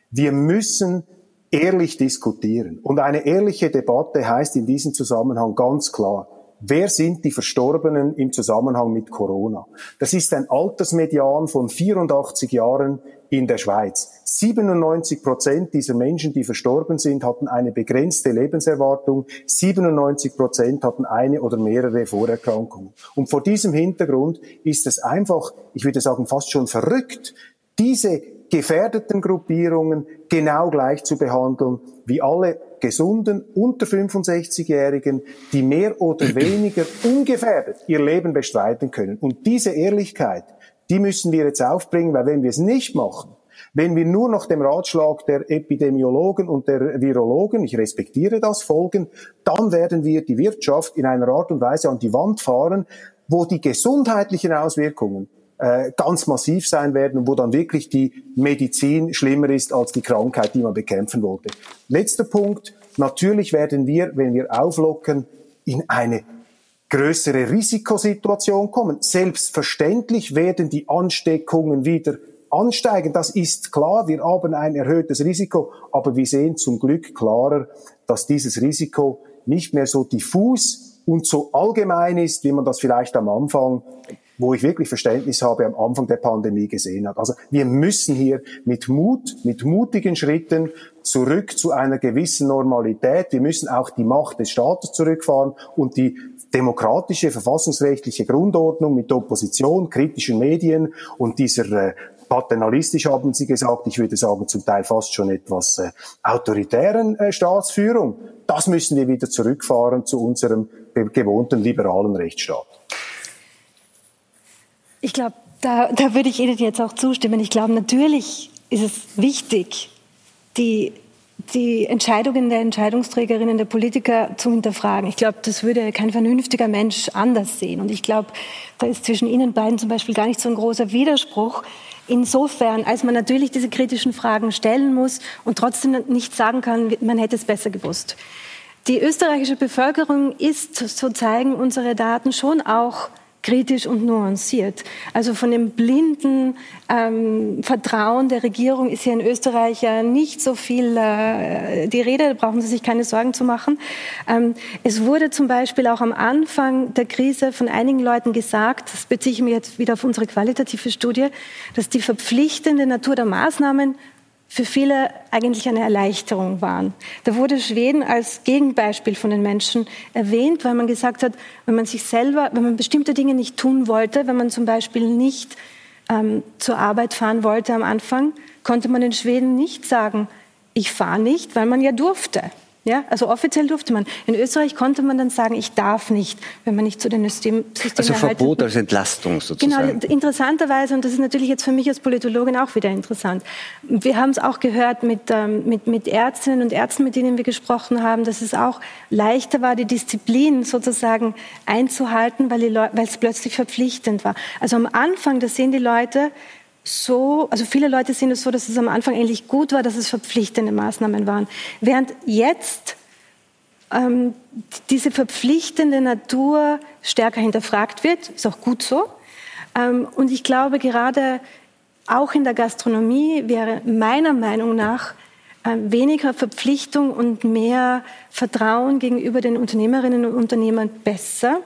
wir müssen ehrlich diskutieren. Und eine ehrliche Debatte heißt in diesem Zusammenhang ganz klar, wer sind die Verstorbenen im Zusammenhang mit Corona? Das ist ein Altersmedian von 84 Jahren in der Schweiz. 97 Prozent dieser Menschen, die verstorben sind, hatten eine begrenzte Lebenserwartung. 97 Prozent hatten eine oder mehrere Vorerkrankungen. Und vor diesem Hintergrund ist es einfach, ich würde sagen, fast schon verrückt, diese gefährdeten Gruppierungen genau gleich zu behandeln wie alle gesunden unter 65-Jährigen, die mehr oder weniger ungefährdet ihr Leben bestreiten können. Und diese Ehrlichkeit, die müssen wir jetzt aufbringen, weil wenn wir es nicht machen, wenn wir nur noch dem Ratschlag der Epidemiologen und der Virologen, ich respektiere das, folgen, dann werden wir die Wirtschaft in einer Art und Weise an die Wand fahren, wo die gesundheitlichen Auswirkungen äh, ganz massiv sein werden und wo dann wirklich die Medizin schlimmer ist als die Krankheit, die man bekämpfen wollte. Letzter Punkt. Natürlich werden wir, wenn wir auflocken, in eine größere Risikosituation kommen. Selbstverständlich werden die Ansteckungen wieder ansteigen. Das ist klar. Wir haben ein erhöhtes Risiko. Aber wir sehen zum Glück klarer, dass dieses Risiko nicht mehr so diffus und so allgemein ist, wie man das vielleicht am Anfang wo ich wirklich Verständnis habe, am Anfang der Pandemie gesehen hat. Also wir müssen hier mit Mut, mit mutigen Schritten zurück zu einer gewissen Normalität. Wir müssen auch die Macht des Staates zurückfahren und die demokratische, verfassungsrechtliche Grundordnung mit Opposition, kritischen Medien und dieser äh, paternalistisch haben Sie gesagt, ich würde sagen zum Teil fast schon etwas äh, autoritären äh, Staatsführung. Das müssen wir wieder zurückfahren zu unserem gewohnten liberalen Rechtsstaat. Ich glaube, da, da würde ich Edith jetzt auch zustimmen. Ich glaube, natürlich ist es wichtig, die, die Entscheidungen der Entscheidungsträgerinnen, der Politiker zu hinterfragen. Ich glaube, das würde kein vernünftiger Mensch anders sehen. Und ich glaube, da ist zwischen Ihnen beiden zum Beispiel gar nicht so ein großer Widerspruch. Insofern, als man natürlich diese kritischen Fragen stellen muss und trotzdem nicht sagen kann, man hätte es besser gewusst. Die österreichische Bevölkerung ist, so zeigen unsere Daten, schon auch kritisch und nuanciert. Also von dem blinden ähm, Vertrauen der Regierung ist hier in Österreich ja nicht so viel äh, die Rede, da brauchen Sie sich keine Sorgen zu machen. Ähm, es wurde zum Beispiel auch am Anfang der Krise von einigen Leuten gesagt, das beziehe ich mir jetzt wieder auf unsere qualitative Studie, dass die verpflichtende Natur der Maßnahmen für viele eigentlich eine Erleichterung waren. Da wurde Schweden als Gegenbeispiel von den Menschen erwähnt, weil man gesagt hat, wenn man sich selber, wenn man bestimmte Dinge nicht tun wollte, wenn man zum Beispiel nicht ähm, zur Arbeit fahren wollte am Anfang, konnte man in Schweden nicht sagen, ich fahre nicht, weil man ja durfte. Ja, also offiziell durfte man. In Österreich konnte man dann sagen, ich darf nicht, wenn man nicht zu den Systemen Also Verbot als Entlastung sozusagen. Genau, interessanterweise, und das ist natürlich jetzt für mich als Politologin auch wieder interessant. Wir haben es auch gehört mit, ähm, mit, mit Ärztinnen und Ärzten, mit denen wir gesprochen haben, dass es auch leichter war, die Disziplin sozusagen einzuhalten, weil, weil es plötzlich verpflichtend war. Also am Anfang, da sehen die Leute, so, also viele Leute sehen es so, dass es am Anfang eigentlich gut war, dass es verpflichtende Maßnahmen waren. Während jetzt ähm, diese verpflichtende Natur stärker hinterfragt wird, ist auch gut so. Ähm, und ich glaube, gerade auch in der Gastronomie wäre meiner Meinung nach äh, weniger Verpflichtung und mehr Vertrauen gegenüber den Unternehmerinnen und Unternehmern besser.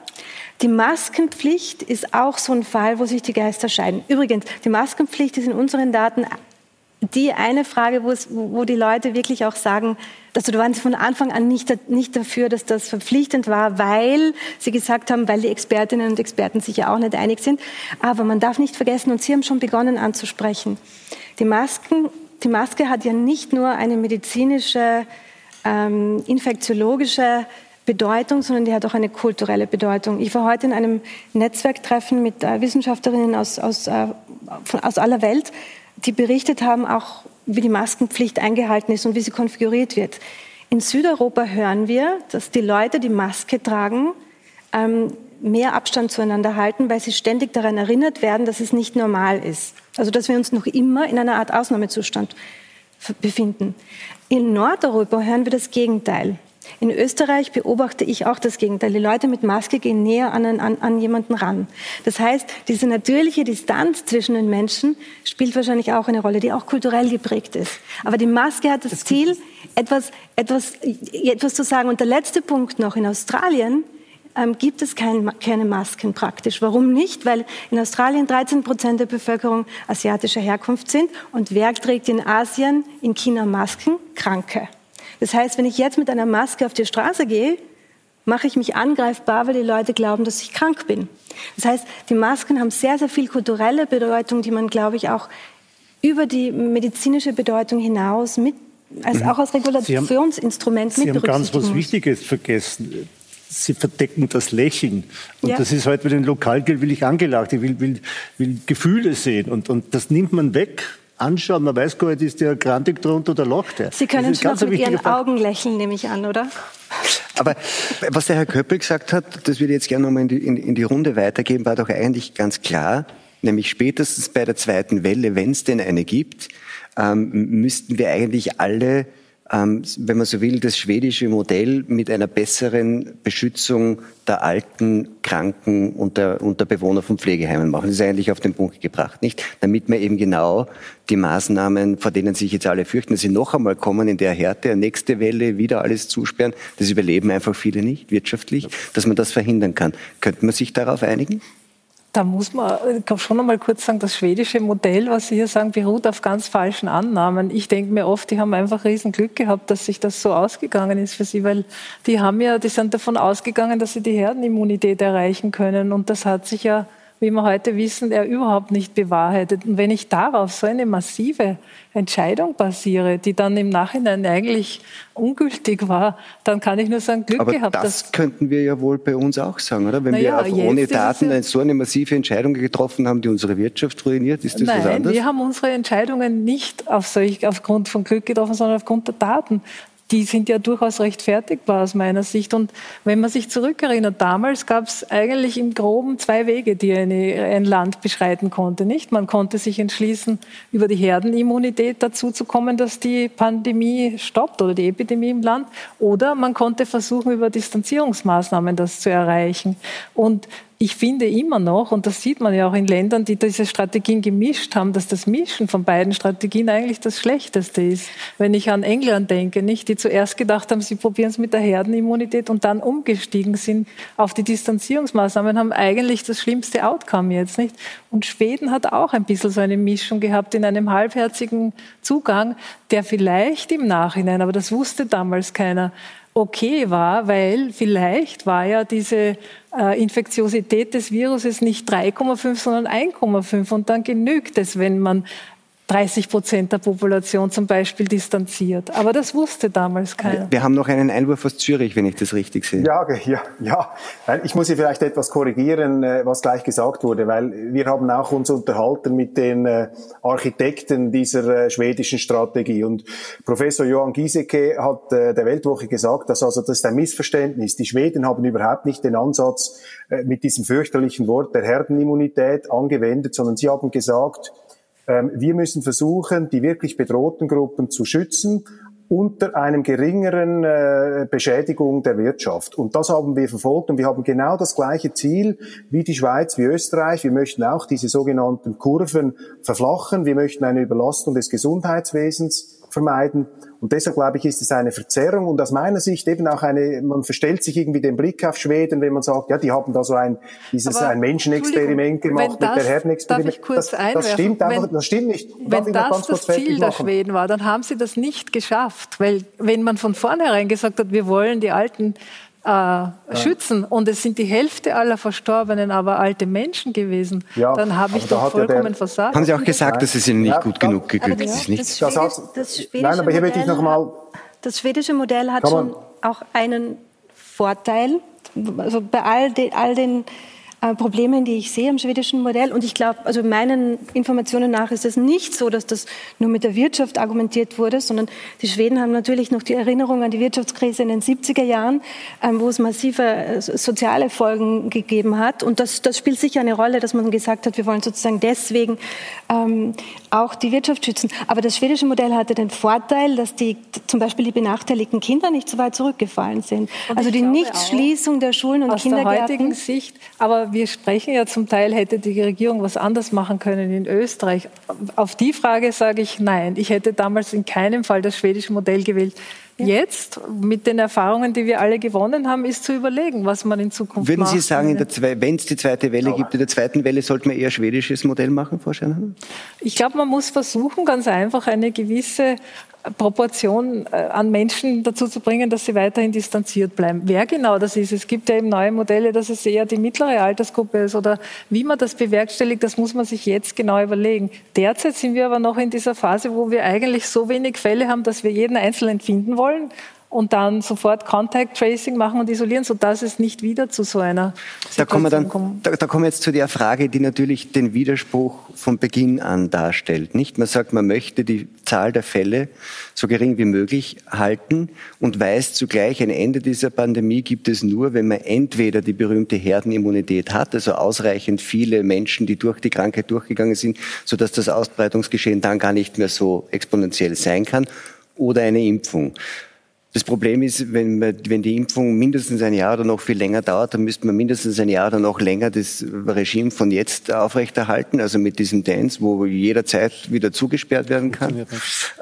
Die Maskenpflicht ist auch so ein Fall, wo sich die Geister scheiden. Übrigens, die Maskenpflicht ist in unseren Daten die eine Frage, wo, es, wo die Leute wirklich auch sagen, dass du waren sie von Anfang an nicht, nicht dafür, dass das verpflichtend war, weil sie gesagt haben, weil die Expertinnen und Experten sich ja auch nicht einig sind. Aber man darf nicht vergessen, und Sie haben schon begonnen anzusprechen, die, Masken, die Maske hat ja nicht nur eine medizinische, ähm, infektiologische Bedeutung, sondern die hat auch eine kulturelle Bedeutung. Ich war heute in einem Netzwerktreffen mit äh, Wissenschaftlerinnen aus, aus, äh, von, aus aller Welt, die berichtet haben, auch wie die Maskenpflicht eingehalten ist und wie sie konfiguriert wird. In Südeuropa hören wir, dass die Leute, die Maske tragen, ähm, mehr Abstand zueinander halten, weil sie ständig daran erinnert werden, dass es nicht normal ist. Also dass wir uns noch immer in einer Art Ausnahmezustand befinden. In Nordeuropa hören wir das Gegenteil. In Österreich beobachte ich auch das Gegenteil. Die Leute mit Maske gehen näher an, an, an jemanden ran. Das heißt, diese natürliche Distanz zwischen den Menschen spielt wahrscheinlich auch eine Rolle, die auch kulturell geprägt ist. Aber die Maske hat das, das Ziel, etwas, etwas, etwas zu sagen. Und der letzte Punkt noch in Australien ähm, gibt es kein, keine Masken praktisch. Warum nicht? Weil in Australien 13 Prozent der Bevölkerung asiatischer Herkunft sind und wer trägt in Asien, in China Masken? Kranke. Das heißt, wenn ich jetzt mit einer Maske auf die Straße gehe, mache ich mich angreifbar, weil die Leute glauben, dass ich krank bin. Das heißt, die Masken haben sehr, sehr viel kulturelle Bedeutung, die man, glaube ich, auch über die medizinische Bedeutung hinaus mit, als mhm. auch als Regulationsinstrument Sie haben, mit Sie haben ganz was Wichtiges vergessen. Sie verdecken das Lächeln. Und ja. das ist heute bei den Lokalgeld will ich angelacht. Ich will, will, will Gefühle sehen. Und, und das nimmt man weg anschauen. Man weiß gar nicht, ist der grantig drunter oder lacht er. Sie können schon mit Ihren Frage. Augen lächeln, nehme ich an, oder? Aber was der Herr Köppel gesagt hat, das würde ich jetzt gerne nochmal in die, in, in die Runde weitergeben, war doch eigentlich ganz klar, nämlich spätestens bei der zweiten Welle, wenn es denn eine gibt, ähm, müssten wir eigentlich alle wenn man so will, das schwedische Modell mit einer besseren Beschützung der alten, Kranken und der, und der Bewohner von Pflegeheimen machen. Das ist eigentlich auf den Punkt gebracht, nicht? Damit man eben genau die Maßnahmen, vor denen sich jetzt alle fürchten, dass sie noch einmal kommen in der Härte, nächste Welle, wieder alles zusperren, das überleben einfach viele nicht wirtschaftlich, dass man das verhindern kann. Könnte man sich darauf einigen? Da muss man schon einmal kurz sagen, das schwedische Modell, was Sie hier sagen, beruht auf ganz falschen Annahmen. Ich denke mir oft, die haben einfach riesen Glück gehabt, dass sich das so ausgegangen ist für sie, weil die haben ja, die sind davon ausgegangen, dass sie die Herdenimmunität erreichen können und das hat sich ja wie wir heute wissen, er überhaupt nicht bewahrheitet. Und wenn ich darauf so eine massive Entscheidung basiere, die dann im Nachhinein eigentlich ungültig war, dann kann ich nur sagen, Glück Aber gehabt. Das könnten wir ja wohl bei uns auch sagen, oder? Wenn naja, wir ohne Daten ja so eine massive Entscheidung getroffen haben, die unsere Wirtschaft ruiniert, ist das Nein, was anderes? wir haben unsere Entscheidungen nicht auf solch, aufgrund von Glück getroffen, sondern aufgrund der Daten die sind ja durchaus rechtfertigbar aus meiner Sicht. Und wenn man sich zurückerinnert, damals gab es eigentlich im Groben zwei Wege, die eine, ein Land beschreiten konnte. Nicht? Man konnte sich entschließen, über die Herdenimmunität dazu zu kommen, dass die Pandemie stoppt oder die Epidemie im Land. Oder man konnte versuchen, über Distanzierungsmaßnahmen das zu erreichen. Und ich finde immer noch, und das sieht man ja auch in Ländern, die diese Strategien gemischt haben, dass das Mischen von beiden Strategien eigentlich das Schlechteste ist. Wenn ich an England denke, nicht, die zuerst gedacht haben, sie probieren es mit der Herdenimmunität und dann umgestiegen sind auf die Distanzierungsmaßnahmen, haben eigentlich das schlimmste Outcome jetzt, nicht? Und Schweden hat auch ein bisschen so eine Mischung gehabt in einem halbherzigen Zugang, der vielleicht im Nachhinein, aber das wusste damals keiner, okay war, weil vielleicht war ja diese äh, Infektiosität des Viruses nicht 3,5, sondern 1,5 und dann genügt es, wenn man 30 Prozent der Population zum Beispiel distanziert. Aber das wusste damals keiner. Wir haben noch einen Einwurf aus Zürich, wenn ich das richtig sehe. Ja, ja, ja. Ich muss hier vielleicht etwas korrigieren, äh, was gleich gesagt wurde, weil wir haben auch uns unterhalten mit den äh, Architekten dieser äh, schwedischen Strategie. Und Professor Johann Giesecke hat der Weltwoche gesagt, dass also das ist ein Missverständnis. Die Schweden haben überhaupt nicht den Ansatz mit diesem fürchterlichen Wort der Herdenimmunität angewendet, sondern sie haben gesagt, wir müssen versuchen, die wirklich bedrohten Gruppen zu schützen unter einem geringeren äh, Beschädigung der Wirtschaft. Und das haben wir verfolgt und wir haben genau das gleiche Ziel wie die Schweiz, wie Österreich. Wir möchten auch diese sogenannten Kurven verflachen. Wir möchten eine Überlastung des Gesundheitswesens vermeiden. Und deshalb glaube ich, ist es eine Verzerrung und aus meiner Sicht eben auch eine, man verstellt sich irgendwie den Blick auf Schweden, wenn man sagt, ja, die haben da so ein, dieses Aber, ein Menschenexperiment gemacht das, mit der Herdenexperiment. Das, das stimmt einfach, wenn, das stimmt nicht. Wenn das das Ziel der Schweden war, dann haben sie das nicht geschafft, weil wenn man von vornherein gesagt hat, wir wollen die alten äh, schützen und es sind die Hälfte aller Verstorbenen aber alte Menschen gewesen, ja, dann habe ich doch vollkommen ja versagt. Haben Sie auch gesagt, dass es Ihnen nicht ja, gut genug geglückt ist? Nicht? Das, das schwedische Nein, aber hier möchte ich noch mal. Das schwedische Modell hat schon auch einen Vorteil. Also bei all, de, all den äh, Problemen, die ich sehe am schwedischen Modell. Und ich glaube, also meinen Informationen nach ist es nicht so, dass das nur mit der Wirtschaft argumentiert wurde, sondern die Schweden haben natürlich noch die Erinnerung an die Wirtschaftskrise in den 70er Jahren, ähm, wo es massive äh, soziale Folgen gegeben hat. Und das, das spielt sicher eine Rolle, dass man gesagt hat, wir wollen sozusagen deswegen ähm, auch die Wirtschaft schützen. Aber das schwedische Modell hatte den Vorteil, dass die, zum Beispiel die benachteiligten Kinder nicht so weit zurückgefallen sind. Und also die Nichtschließung der Schulen und aus Kindergärten. Aus der heutigen Sicht, aber wir sprechen ja zum Teil, hätte die Regierung was anders machen können in Österreich. Auf die Frage sage ich nein. Ich hätte damals in keinem Fall das schwedische Modell gewählt. Jetzt, mit den Erfahrungen, die wir alle gewonnen haben, ist zu überlegen, was man in Zukunft Würden macht. Sie sagen, wenn es die zweite Welle gibt, in der zweiten Welle sollte man eher schwedisches Modell machen, Frau Scheinhaber? Ich glaube, man muss versuchen, ganz einfach eine gewisse Proportion äh, an Menschen dazu zu bringen, dass sie weiterhin distanziert bleiben. Wer genau das ist, es gibt ja eben neue Modelle, dass es eher die mittlere Altersgruppe ist oder wie man das bewerkstelligt, das muss man sich jetzt genau überlegen. Derzeit sind wir aber noch in dieser Phase, wo wir eigentlich so wenig Fälle haben, dass wir jeden Einzelnen finden wollen und dann sofort Contact Tracing machen und isolieren, sodass es nicht wieder zu so einer da kommen wir dann, kommt. Da, da kommen wir jetzt zu der Frage, die natürlich den Widerspruch von Beginn an darstellt. Nicht? Man sagt, man möchte die Zahl der Fälle so gering wie möglich halten und weiß zugleich, ein Ende dieser Pandemie gibt es nur, wenn man entweder die berühmte Herdenimmunität hat, also ausreichend viele Menschen, die durch die Krankheit durchgegangen sind, sodass das Ausbreitungsgeschehen dann gar nicht mehr so exponentiell sein kann, oder eine Impfung. Das Problem ist, wenn, man, wenn die Impfung mindestens ein Jahr oder noch viel länger dauert, dann müsste man mindestens ein Jahr oder noch länger das Regime von jetzt aufrechterhalten, also mit diesem Dance, wo jederzeit wieder zugesperrt werden kann.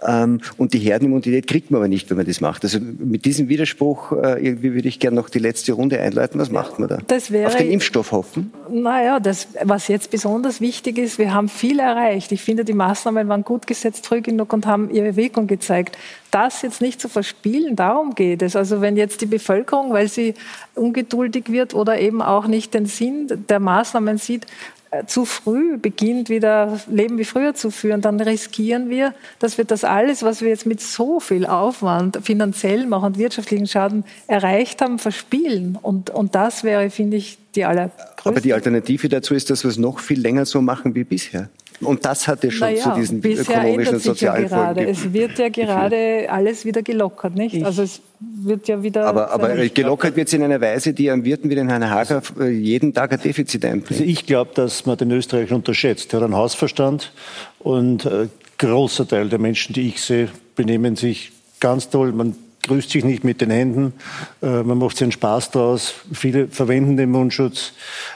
Ähm, und die Herdenimmunität kriegt man aber nicht, wenn man das macht. Also mit diesem Widerspruch äh, irgendwie würde ich gerne noch die letzte Runde einleiten. Was macht man da? Das wäre, Auf den Impfstoff hoffen? Naja, das, was jetzt besonders wichtig ist, wir haben viel erreicht. Ich finde, die Maßnahmen waren gut gesetzt, früh genug und haben ihre Wirkung gezeigt das jetzt nicht zu verspielen, darum geht es. Also wenn jetzt die Bevölkerung, weil sie ungeduldig wird oder eben auch nicht den Sinn der Maßnahmen sieht, äh, zu früh beginnt, wieder Leben wie früher zu führen, dann riskieren wir, dass wir das alles, was wir jetzt mit so viel Aufwand, finanziell auch und wirtschaftlichen Schaden erreicht haben, verspielen. Und, und das wäre, finde ich, die allergrößte. Aber die Alternative dazu ist, dass wir es noch viel länger so machen wie bisher. Und das hat ja schon naja, zu diesen ökonomischen und sozialen ja Folgen Es wird ja gerade alles wieder gelockert, nicht? Ich also es wird ja wieder. Aber, aber gelockert wird es in einer Weise, die am Wirten wie den Herrn Hager äh, jeden Tag ein Defizit einbringt. Also ich glaube, dass man den Österreicher unterschätzt. Er hat einen Hausverstand und ein äh, großer Teil der Menschen, die ich sehe, benehmen sich ganz toll. Man rüstet sich nicht mit den Händen, äh, man macht sich einen Spaß draus, viele verwenden den Mundschutz.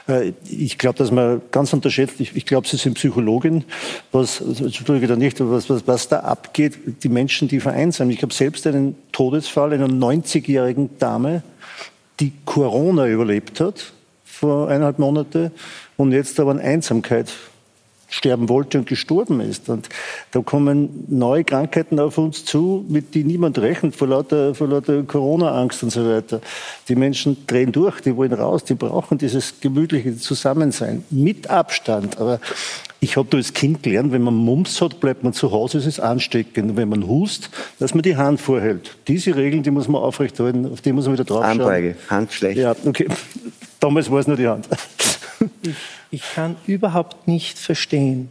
Äh, ich glaube, dass man ganz unterschätzt, ich, ich glaube, Sie sind Psychologin, was, Entschuldige da nicht, was, was, was da abgeht, die Menschen, die vereinsamen. Ich habe selbst einen Todesfall einer 90-jährigen Dame, die Corona überlebt hat vor eineinhalb Monaten und jetzt aber an Einsamkeit sterben wollte und gestorben ist. Und da kommen neue Krankheiten auf uns zu, mit denen niemand rechnet, vor lauter, vor lauter Corona-Angst und so weiter. Die Menschen drehen durch, die wollen raus, die brauchen dieses gemütliche Zusammensein mit Abstand. Aber ich habe da als Kind gelernt, wenn man Mumps hat, bleibt man zu Hause, es ist ansteckend. Und wenn man hust, dass man die Hand vorhält. Diese Regeln, die muss man aufrechterhalten, auf die muss man wieder draufschauen. Armbeuge, Hand schlecht. Ja, okay. Damals war es nur die Hand. Ich, kann überhaupt nicht verstehen,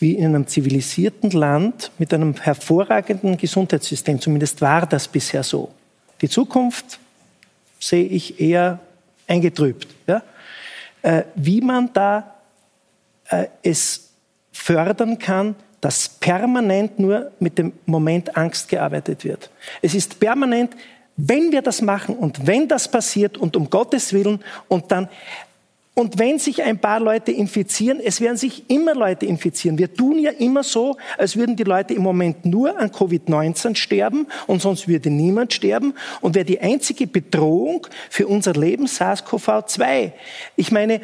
wie in einem zivilisierten Land mit einem hervorragenden Gesundheitssystem, zumindest war das bisher so. Die Zukunft sehe ich eher eingetrübt. Ja? Äh, wie man da äh, es fördern kann, dass permanent nur mit dem Moment Angst gearbeitet wird. Es ist permanent, wenn wir das machen und wenn das passiert und um Gottes Willen und dann und wenn sich ein paar Leute infizieren, es werden sich immer Leute infizieren. Wir tun ja immer so, als würden die Leute im Moment nur an Covid-19 sterben und sonst würde niemand sterben und wäre die einzige Bedrohung für unser Leben SARS-CoV-2. Ich meine,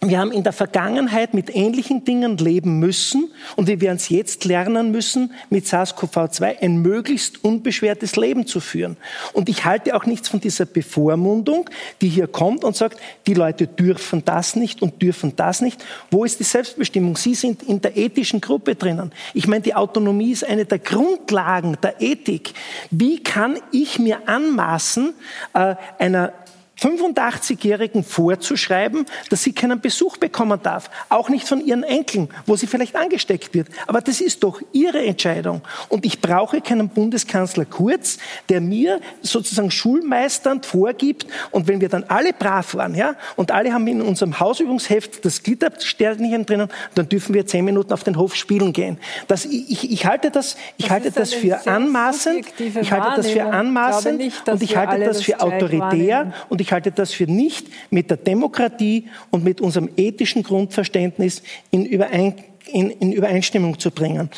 wir haben in der Vergangenheit mit ähnlichen Dingen leben müssen und wir werden es jetzt lernen müssen, mit SARS-CoV-2 ein möglichst unbeschwertes Leben zu führen. Und ich halte auch nichts von dieser Bevormundung, die hier kommt und sagt, die Leute dürfen das nicht und dürfen das nicht. Wo ist die Selbstbestimmung? Sie sind in der ethischen Gruppe drinnen. Ich meine, die Autonomie ist eine der Grundlagen der Ethik. Wie kann ich mir anmaßen, äh, einer 85-Jährigen vorzuschreiben, dass sie keinen Besuch bekommen darf. Auch nicht von ihren Enkeln, wo sie vielleicht angesteckt wird. Aber das ist doch ihre Entscheidung. Und ich brauche keinen Bundeskanzler Kurz, der mir sozusagen schulmeisternd vorgibt. Und wenn wir dann alle brav waren, ja, und alle haben in unserem Hausübungsheft das Glittersternchen drinnen, dann dürfen wir zehn Minuten auf den Hof spielen gehen. Das, ich, ich halte das, ich das halte das für anmaßend. Ich halte das für anmaßend. Nicht, und ich halte das für autoritär. Und ich ich halte das für nicht mit der Demokratie und mit unserem ethischen Grundverständnis in, Überein, in, in Übereinstimmung zu bringen.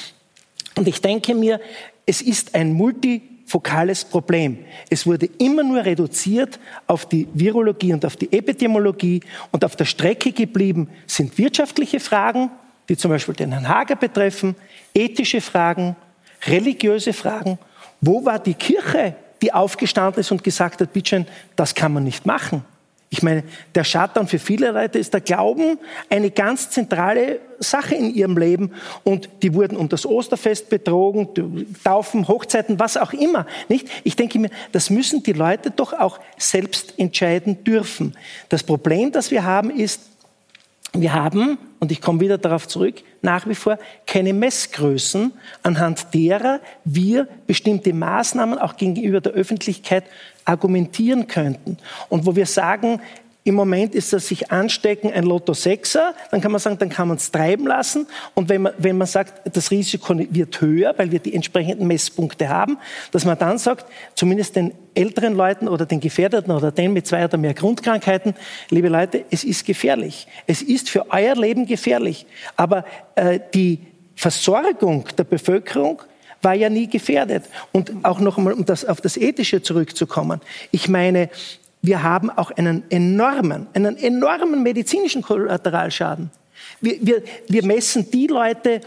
Und ich denke mir, es ist ein multifokales Problem. Es wurde immer nur reduziert auf die Virologie und auf die Epidemiologie und auf der Strecke geblieben sind wirtschaftliche Fragen, die zum Beispiel den Herrn Hager betreffen, ethische Fragen, religiöse Fragen. Wo war die Kirche die aufgestanden ist und gesagt hat, bitte das kann man nicht machen. Ich meine, der Shutdown für viele Leute ist der Glauben eine ganz zentrale Sache in ihrem Leben. Und die wurden um das Osterfest betrogen, Taufen, Hochzeiten, was auch immer. Nicht? Ich denke mir, das müssen die Leute doch auch selbst entscheiden dürfen. Das Problem, das wir haben, ist, wir haben, und ich komme wieder darauf zurück, nach wie vor keine Messgrößen, anhand derer wir bestimmte Maßnahmen auch gegenüber der Öffentlichkeit argumentieren könnten. Und wo wir sagen, im Moment ist das sich anstecken ein Lotto 6er, dann kann man sagen, dann kann man es treiben lassen. Und wenn man, wenn man sagt, das Risiko wird höher, weil wir die entsprechenden Messpunkte haben, dass man dann sagt, zumindest den älteren Leuten oder den Gefährdeten oder denen mit zwei oder mehr Grundkrankheiten, liebe Leute, es ist gefährlich. Es ist für euer Leben gefährlich. Aber äh, die Versorgung der Bevölkerung war ja nie gefährdet. Und auch noch einmal, um das, auf das Ethische zurückzukommen. Ich meine, wir haben auch einen enormen, einen enormen medizinischen Kollateralschaden. Wir, wir, wir messen die Leute,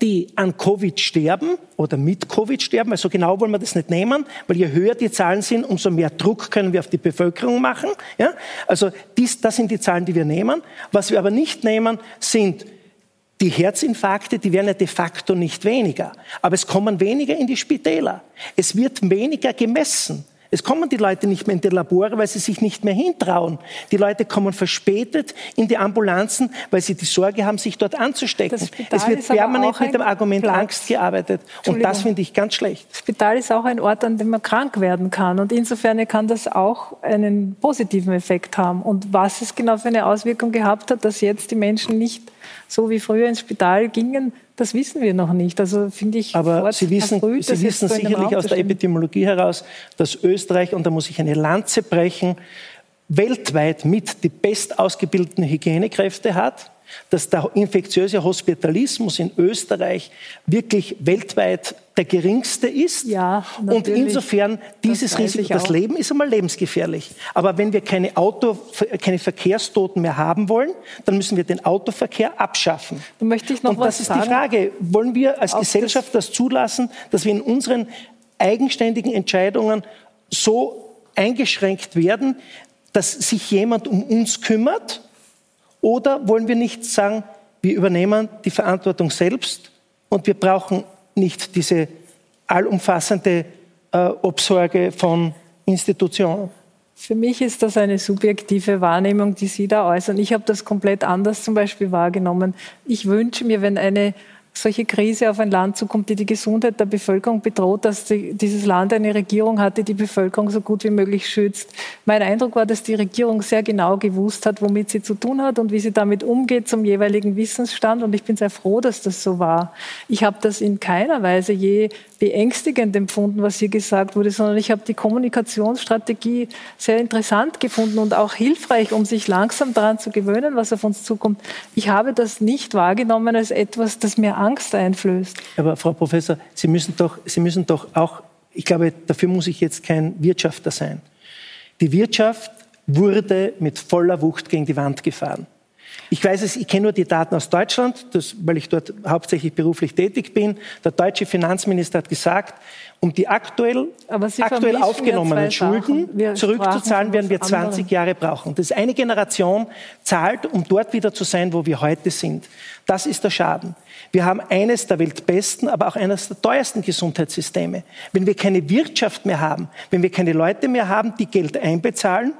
die an Covid sterben oder mit Covid sterben, also genau wollen wir das nicht nehmen, weil je höher die Zahlen sind, umso mehr Druck können wir auf die Bevölkerung machen. Ja? Also dies, das sind die Zahlen, die wir nehmen. Was wir aber nicht nehmen, sind die Herzinfarkte, die werden ja de facto nicht weniger, aber es kommen weniger in die Spitäler. Es wird weniger gemessen. Es kommen die Leute nicht mehr in die Labore, weil sie sich nicht mehr hintrauen. Die Leute kommen verspätet in die Ambulanzen, weil sie die Sorge haben, sich dort anzustecken. Es wird permanent mit dem Argument Platz. Angst gearbeitet. Und das finde ich ganz schlecht. Das Spital ist auch ein Ort, an dem man krank werden kann. Und insofern kann das auch einen positiven Effekt haben. Und was es genau für eine Auswirkung gehabt hat, dass jetzt die Menschen nicht so wie früher ins Spital gingen, Das wissen wir noch nicht. Also finde ich. Aber Sie wissen, früh, Sie wissen so sicherlich aus der Epidemiologie heraus, dass Österreich, und da muss ich eine Lanze brechen, weltweit mit die bestausgebildeten Hygienekräfte hat dass der infektiöse Hospitalismus in Österreich wirklich weltweit der geringste ist. Ja, und insofern dieses Risiko, das Leben ist einmal lebensgefährlich. Aber wenn wir keine, Auto, keine Verkehrstoten mehr haben wollen, dann müssen wir den Autoverkehr abschaffen. Dann möchte ich noch und das ist sagen. die Frage, wollen wir als Gesellschaft das zulassen, dass wir in unseren eigenständigen Entscheidungen so eingeschränkt werden, dass sich jemand um uns kümmert oder wollen wir nicht sagen, wir übernehmen die Verantwortung selbst und wir brauchen nicht diese allumfassende äh, Obsorge von Institutionen? Für mich ist das eine subjektive Wahrnehmung, die Sie da äußern. Ich habe das komplett anders zum Beispiel wahrgenommen. Ich wünsche mir, wenn eine solche Krise auf ein Land zukommt, die die Gesundheit der Bevölkerung bedroht, dass die, dieses Land eine Regierung hat, die die Bevölkerung so gut wie möglich schützt. Mein Eindruck war, dass die Regierung sehr genau gewusst hat, womit sie zu tun hat und wie sie damit umgeht zum jeweiligen Wissensstand. Und ich bin sehr froh, dass das so war. Ich habe das in keiner Weise je beängstigend empfunden, was hier gesagt wurde, sondern ich habe die Kommunikationsstrategie sehr interessant gefunden und auch hilfreich, um sich langsam daran zu gewöhnen, was auf uns zukommt. Ich habe das nicht wahrgenommen als etwas, das mir Angst einflößt. Aber Frau Professor, Sie müssen doch, Sie müssen doch auch, ich glaube, dafür muss ich jetzt kein Wirtschafter sein. Die Wirtschaft wurde mit voller Wucht gegen die Wand gefahren. Ich weiß es, ich kenne nur die Daten aus Deutschland, das, weil ich dort hauptsächlich beruflich tätig bin. Der deutsche Finanzminister hat gesagt, um die aktuell, aktuell aufgenommenen Schulden zurückzuzahlen, werden wir 20 Jahre brauchen. Das ist eine Generation zahlt, um dort wieder zu sein, wo wir heute sind. Das ist der Schaden. Wir haben eines der weltbesten, aber auch eines der teuersten Gesundheitssysteme. Wenn wir keine Wirtschaft mehr haben, wenn wir keine Leute mehr haben, die Geld einbezahlen,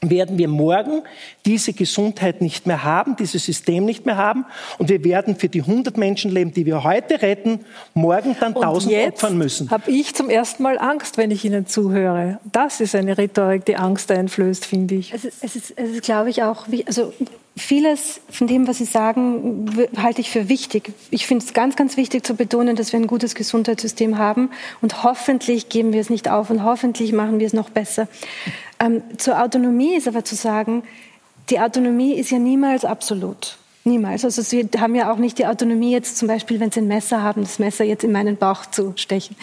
werden wir morgen diese Gesundheit nicht mehr haben, dieses System nicht mehr haben und wir werden für die 100 Menschenleben, die wir heute retten, morgen dann 1000 opfern müssen. habe ich zum ersten Mal Angst, wenn ich Ihnen zuhöre. Das ist eine Rhetorik, die Angst einflößt, finde ich. Es ist, es ist, es ist glaube ich, auch, also vieles von dem, was Sie sagen, halte ich für wichtig. Ich finde es ganz, ganz wichtig zu betonen, dass wir ein gutes Gesundheitssystem haben und hoffentlich geben wir es nicht auf und hoffentlich machen wir es noch besser. Ähm, zur Autonomie ist aber zu sagen, die Autonomie ist ja niemals absolut. Niemals. Also Sie haben ja auch nicht die Autonomie jetzt zum Beispiel, wenn Sie ein Messer haben, das Messer jetzt in meinen Bauch zu stechen.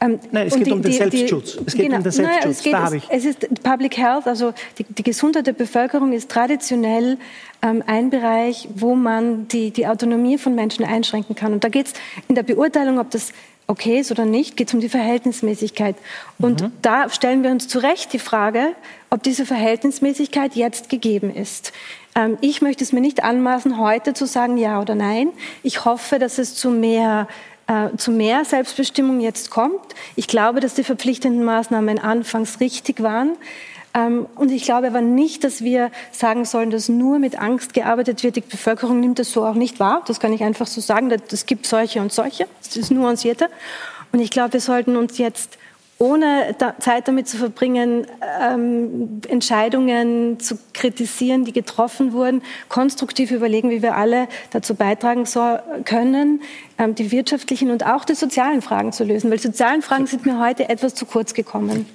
Ähm, Nein, es geht die, um den die, Selbstschutz. Es geht genau, um den Selbstschutz. Naja, es, geht, da habe ich. Es, es ist Public Health, also die, die Gesundheit der Bevölkerung ist traditionell ähm, ein Bereich, wo man die, die Autonomie von Menschen einschränken kann. Und da geht es in der Beurteilung, ob das okay ist oder nicht, geht es um die Verhältnismäßigkeit. Und mhm. da stellen wir uns zu Recht die Frage, ob diese Verhältnismäßigkeit jetzt gegeben ist. Ähm, ich möchte es mir nicht anmaßen, heute zu sagen ja oder nein. Ich hoffe, dass es zu mehr äh, zu mehr Selbstbestimmung jetzt kommt. Ich glaube, dass die verpflichtenden Maßnahmen anfangs richtig waren. Ähm, und ich glaube aber nicht, dass wir sagen sollen, dass nur mit Angst gearbeitet wird. Die Bevölkerung nimmt das so auch nicht wahr. Das kann ich einfach so sagen. Es gibt solche und solche. Das ist nuancierter. Und ich glaube, wir sollten uns jetzt ohne Zeit damit zu verbringen, ähm, Entscheidungen zu kritisieren, die getroffen wurden, konstruktiv überlegen, wie wir alle dazu beitragen so können, ähm, die wirtschaftlichen und auch die sozialen Fragen zu lösen. Weil sozialen Fragen sind mir heute etwas zu kurz gekommen.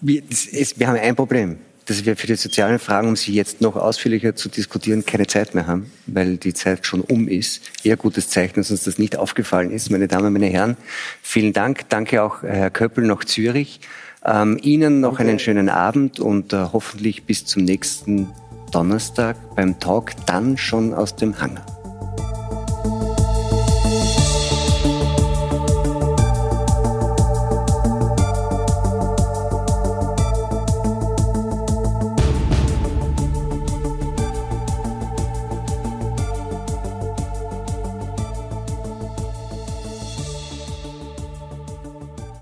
Wir, ist, wir haben ein Problem, dass wir für die sozialen Fragen, um sie jetzt noch ausführlicher zu diskutieren, keine Zeit mehr haben, weil die Zeit schon um ist. Eher gutes Zeichen, dass uns das nicht aufgefallen ist. Meine Damen, meine Herren, vielen Dank. Danke auch äh, Herr Köppel nach Zürich. Ähm, Ihnen noch okay. einen schönen Abend und äh, hoffentlich bis zum nächsten Donnerstag beim Talk, dann schon aus dem Hangar.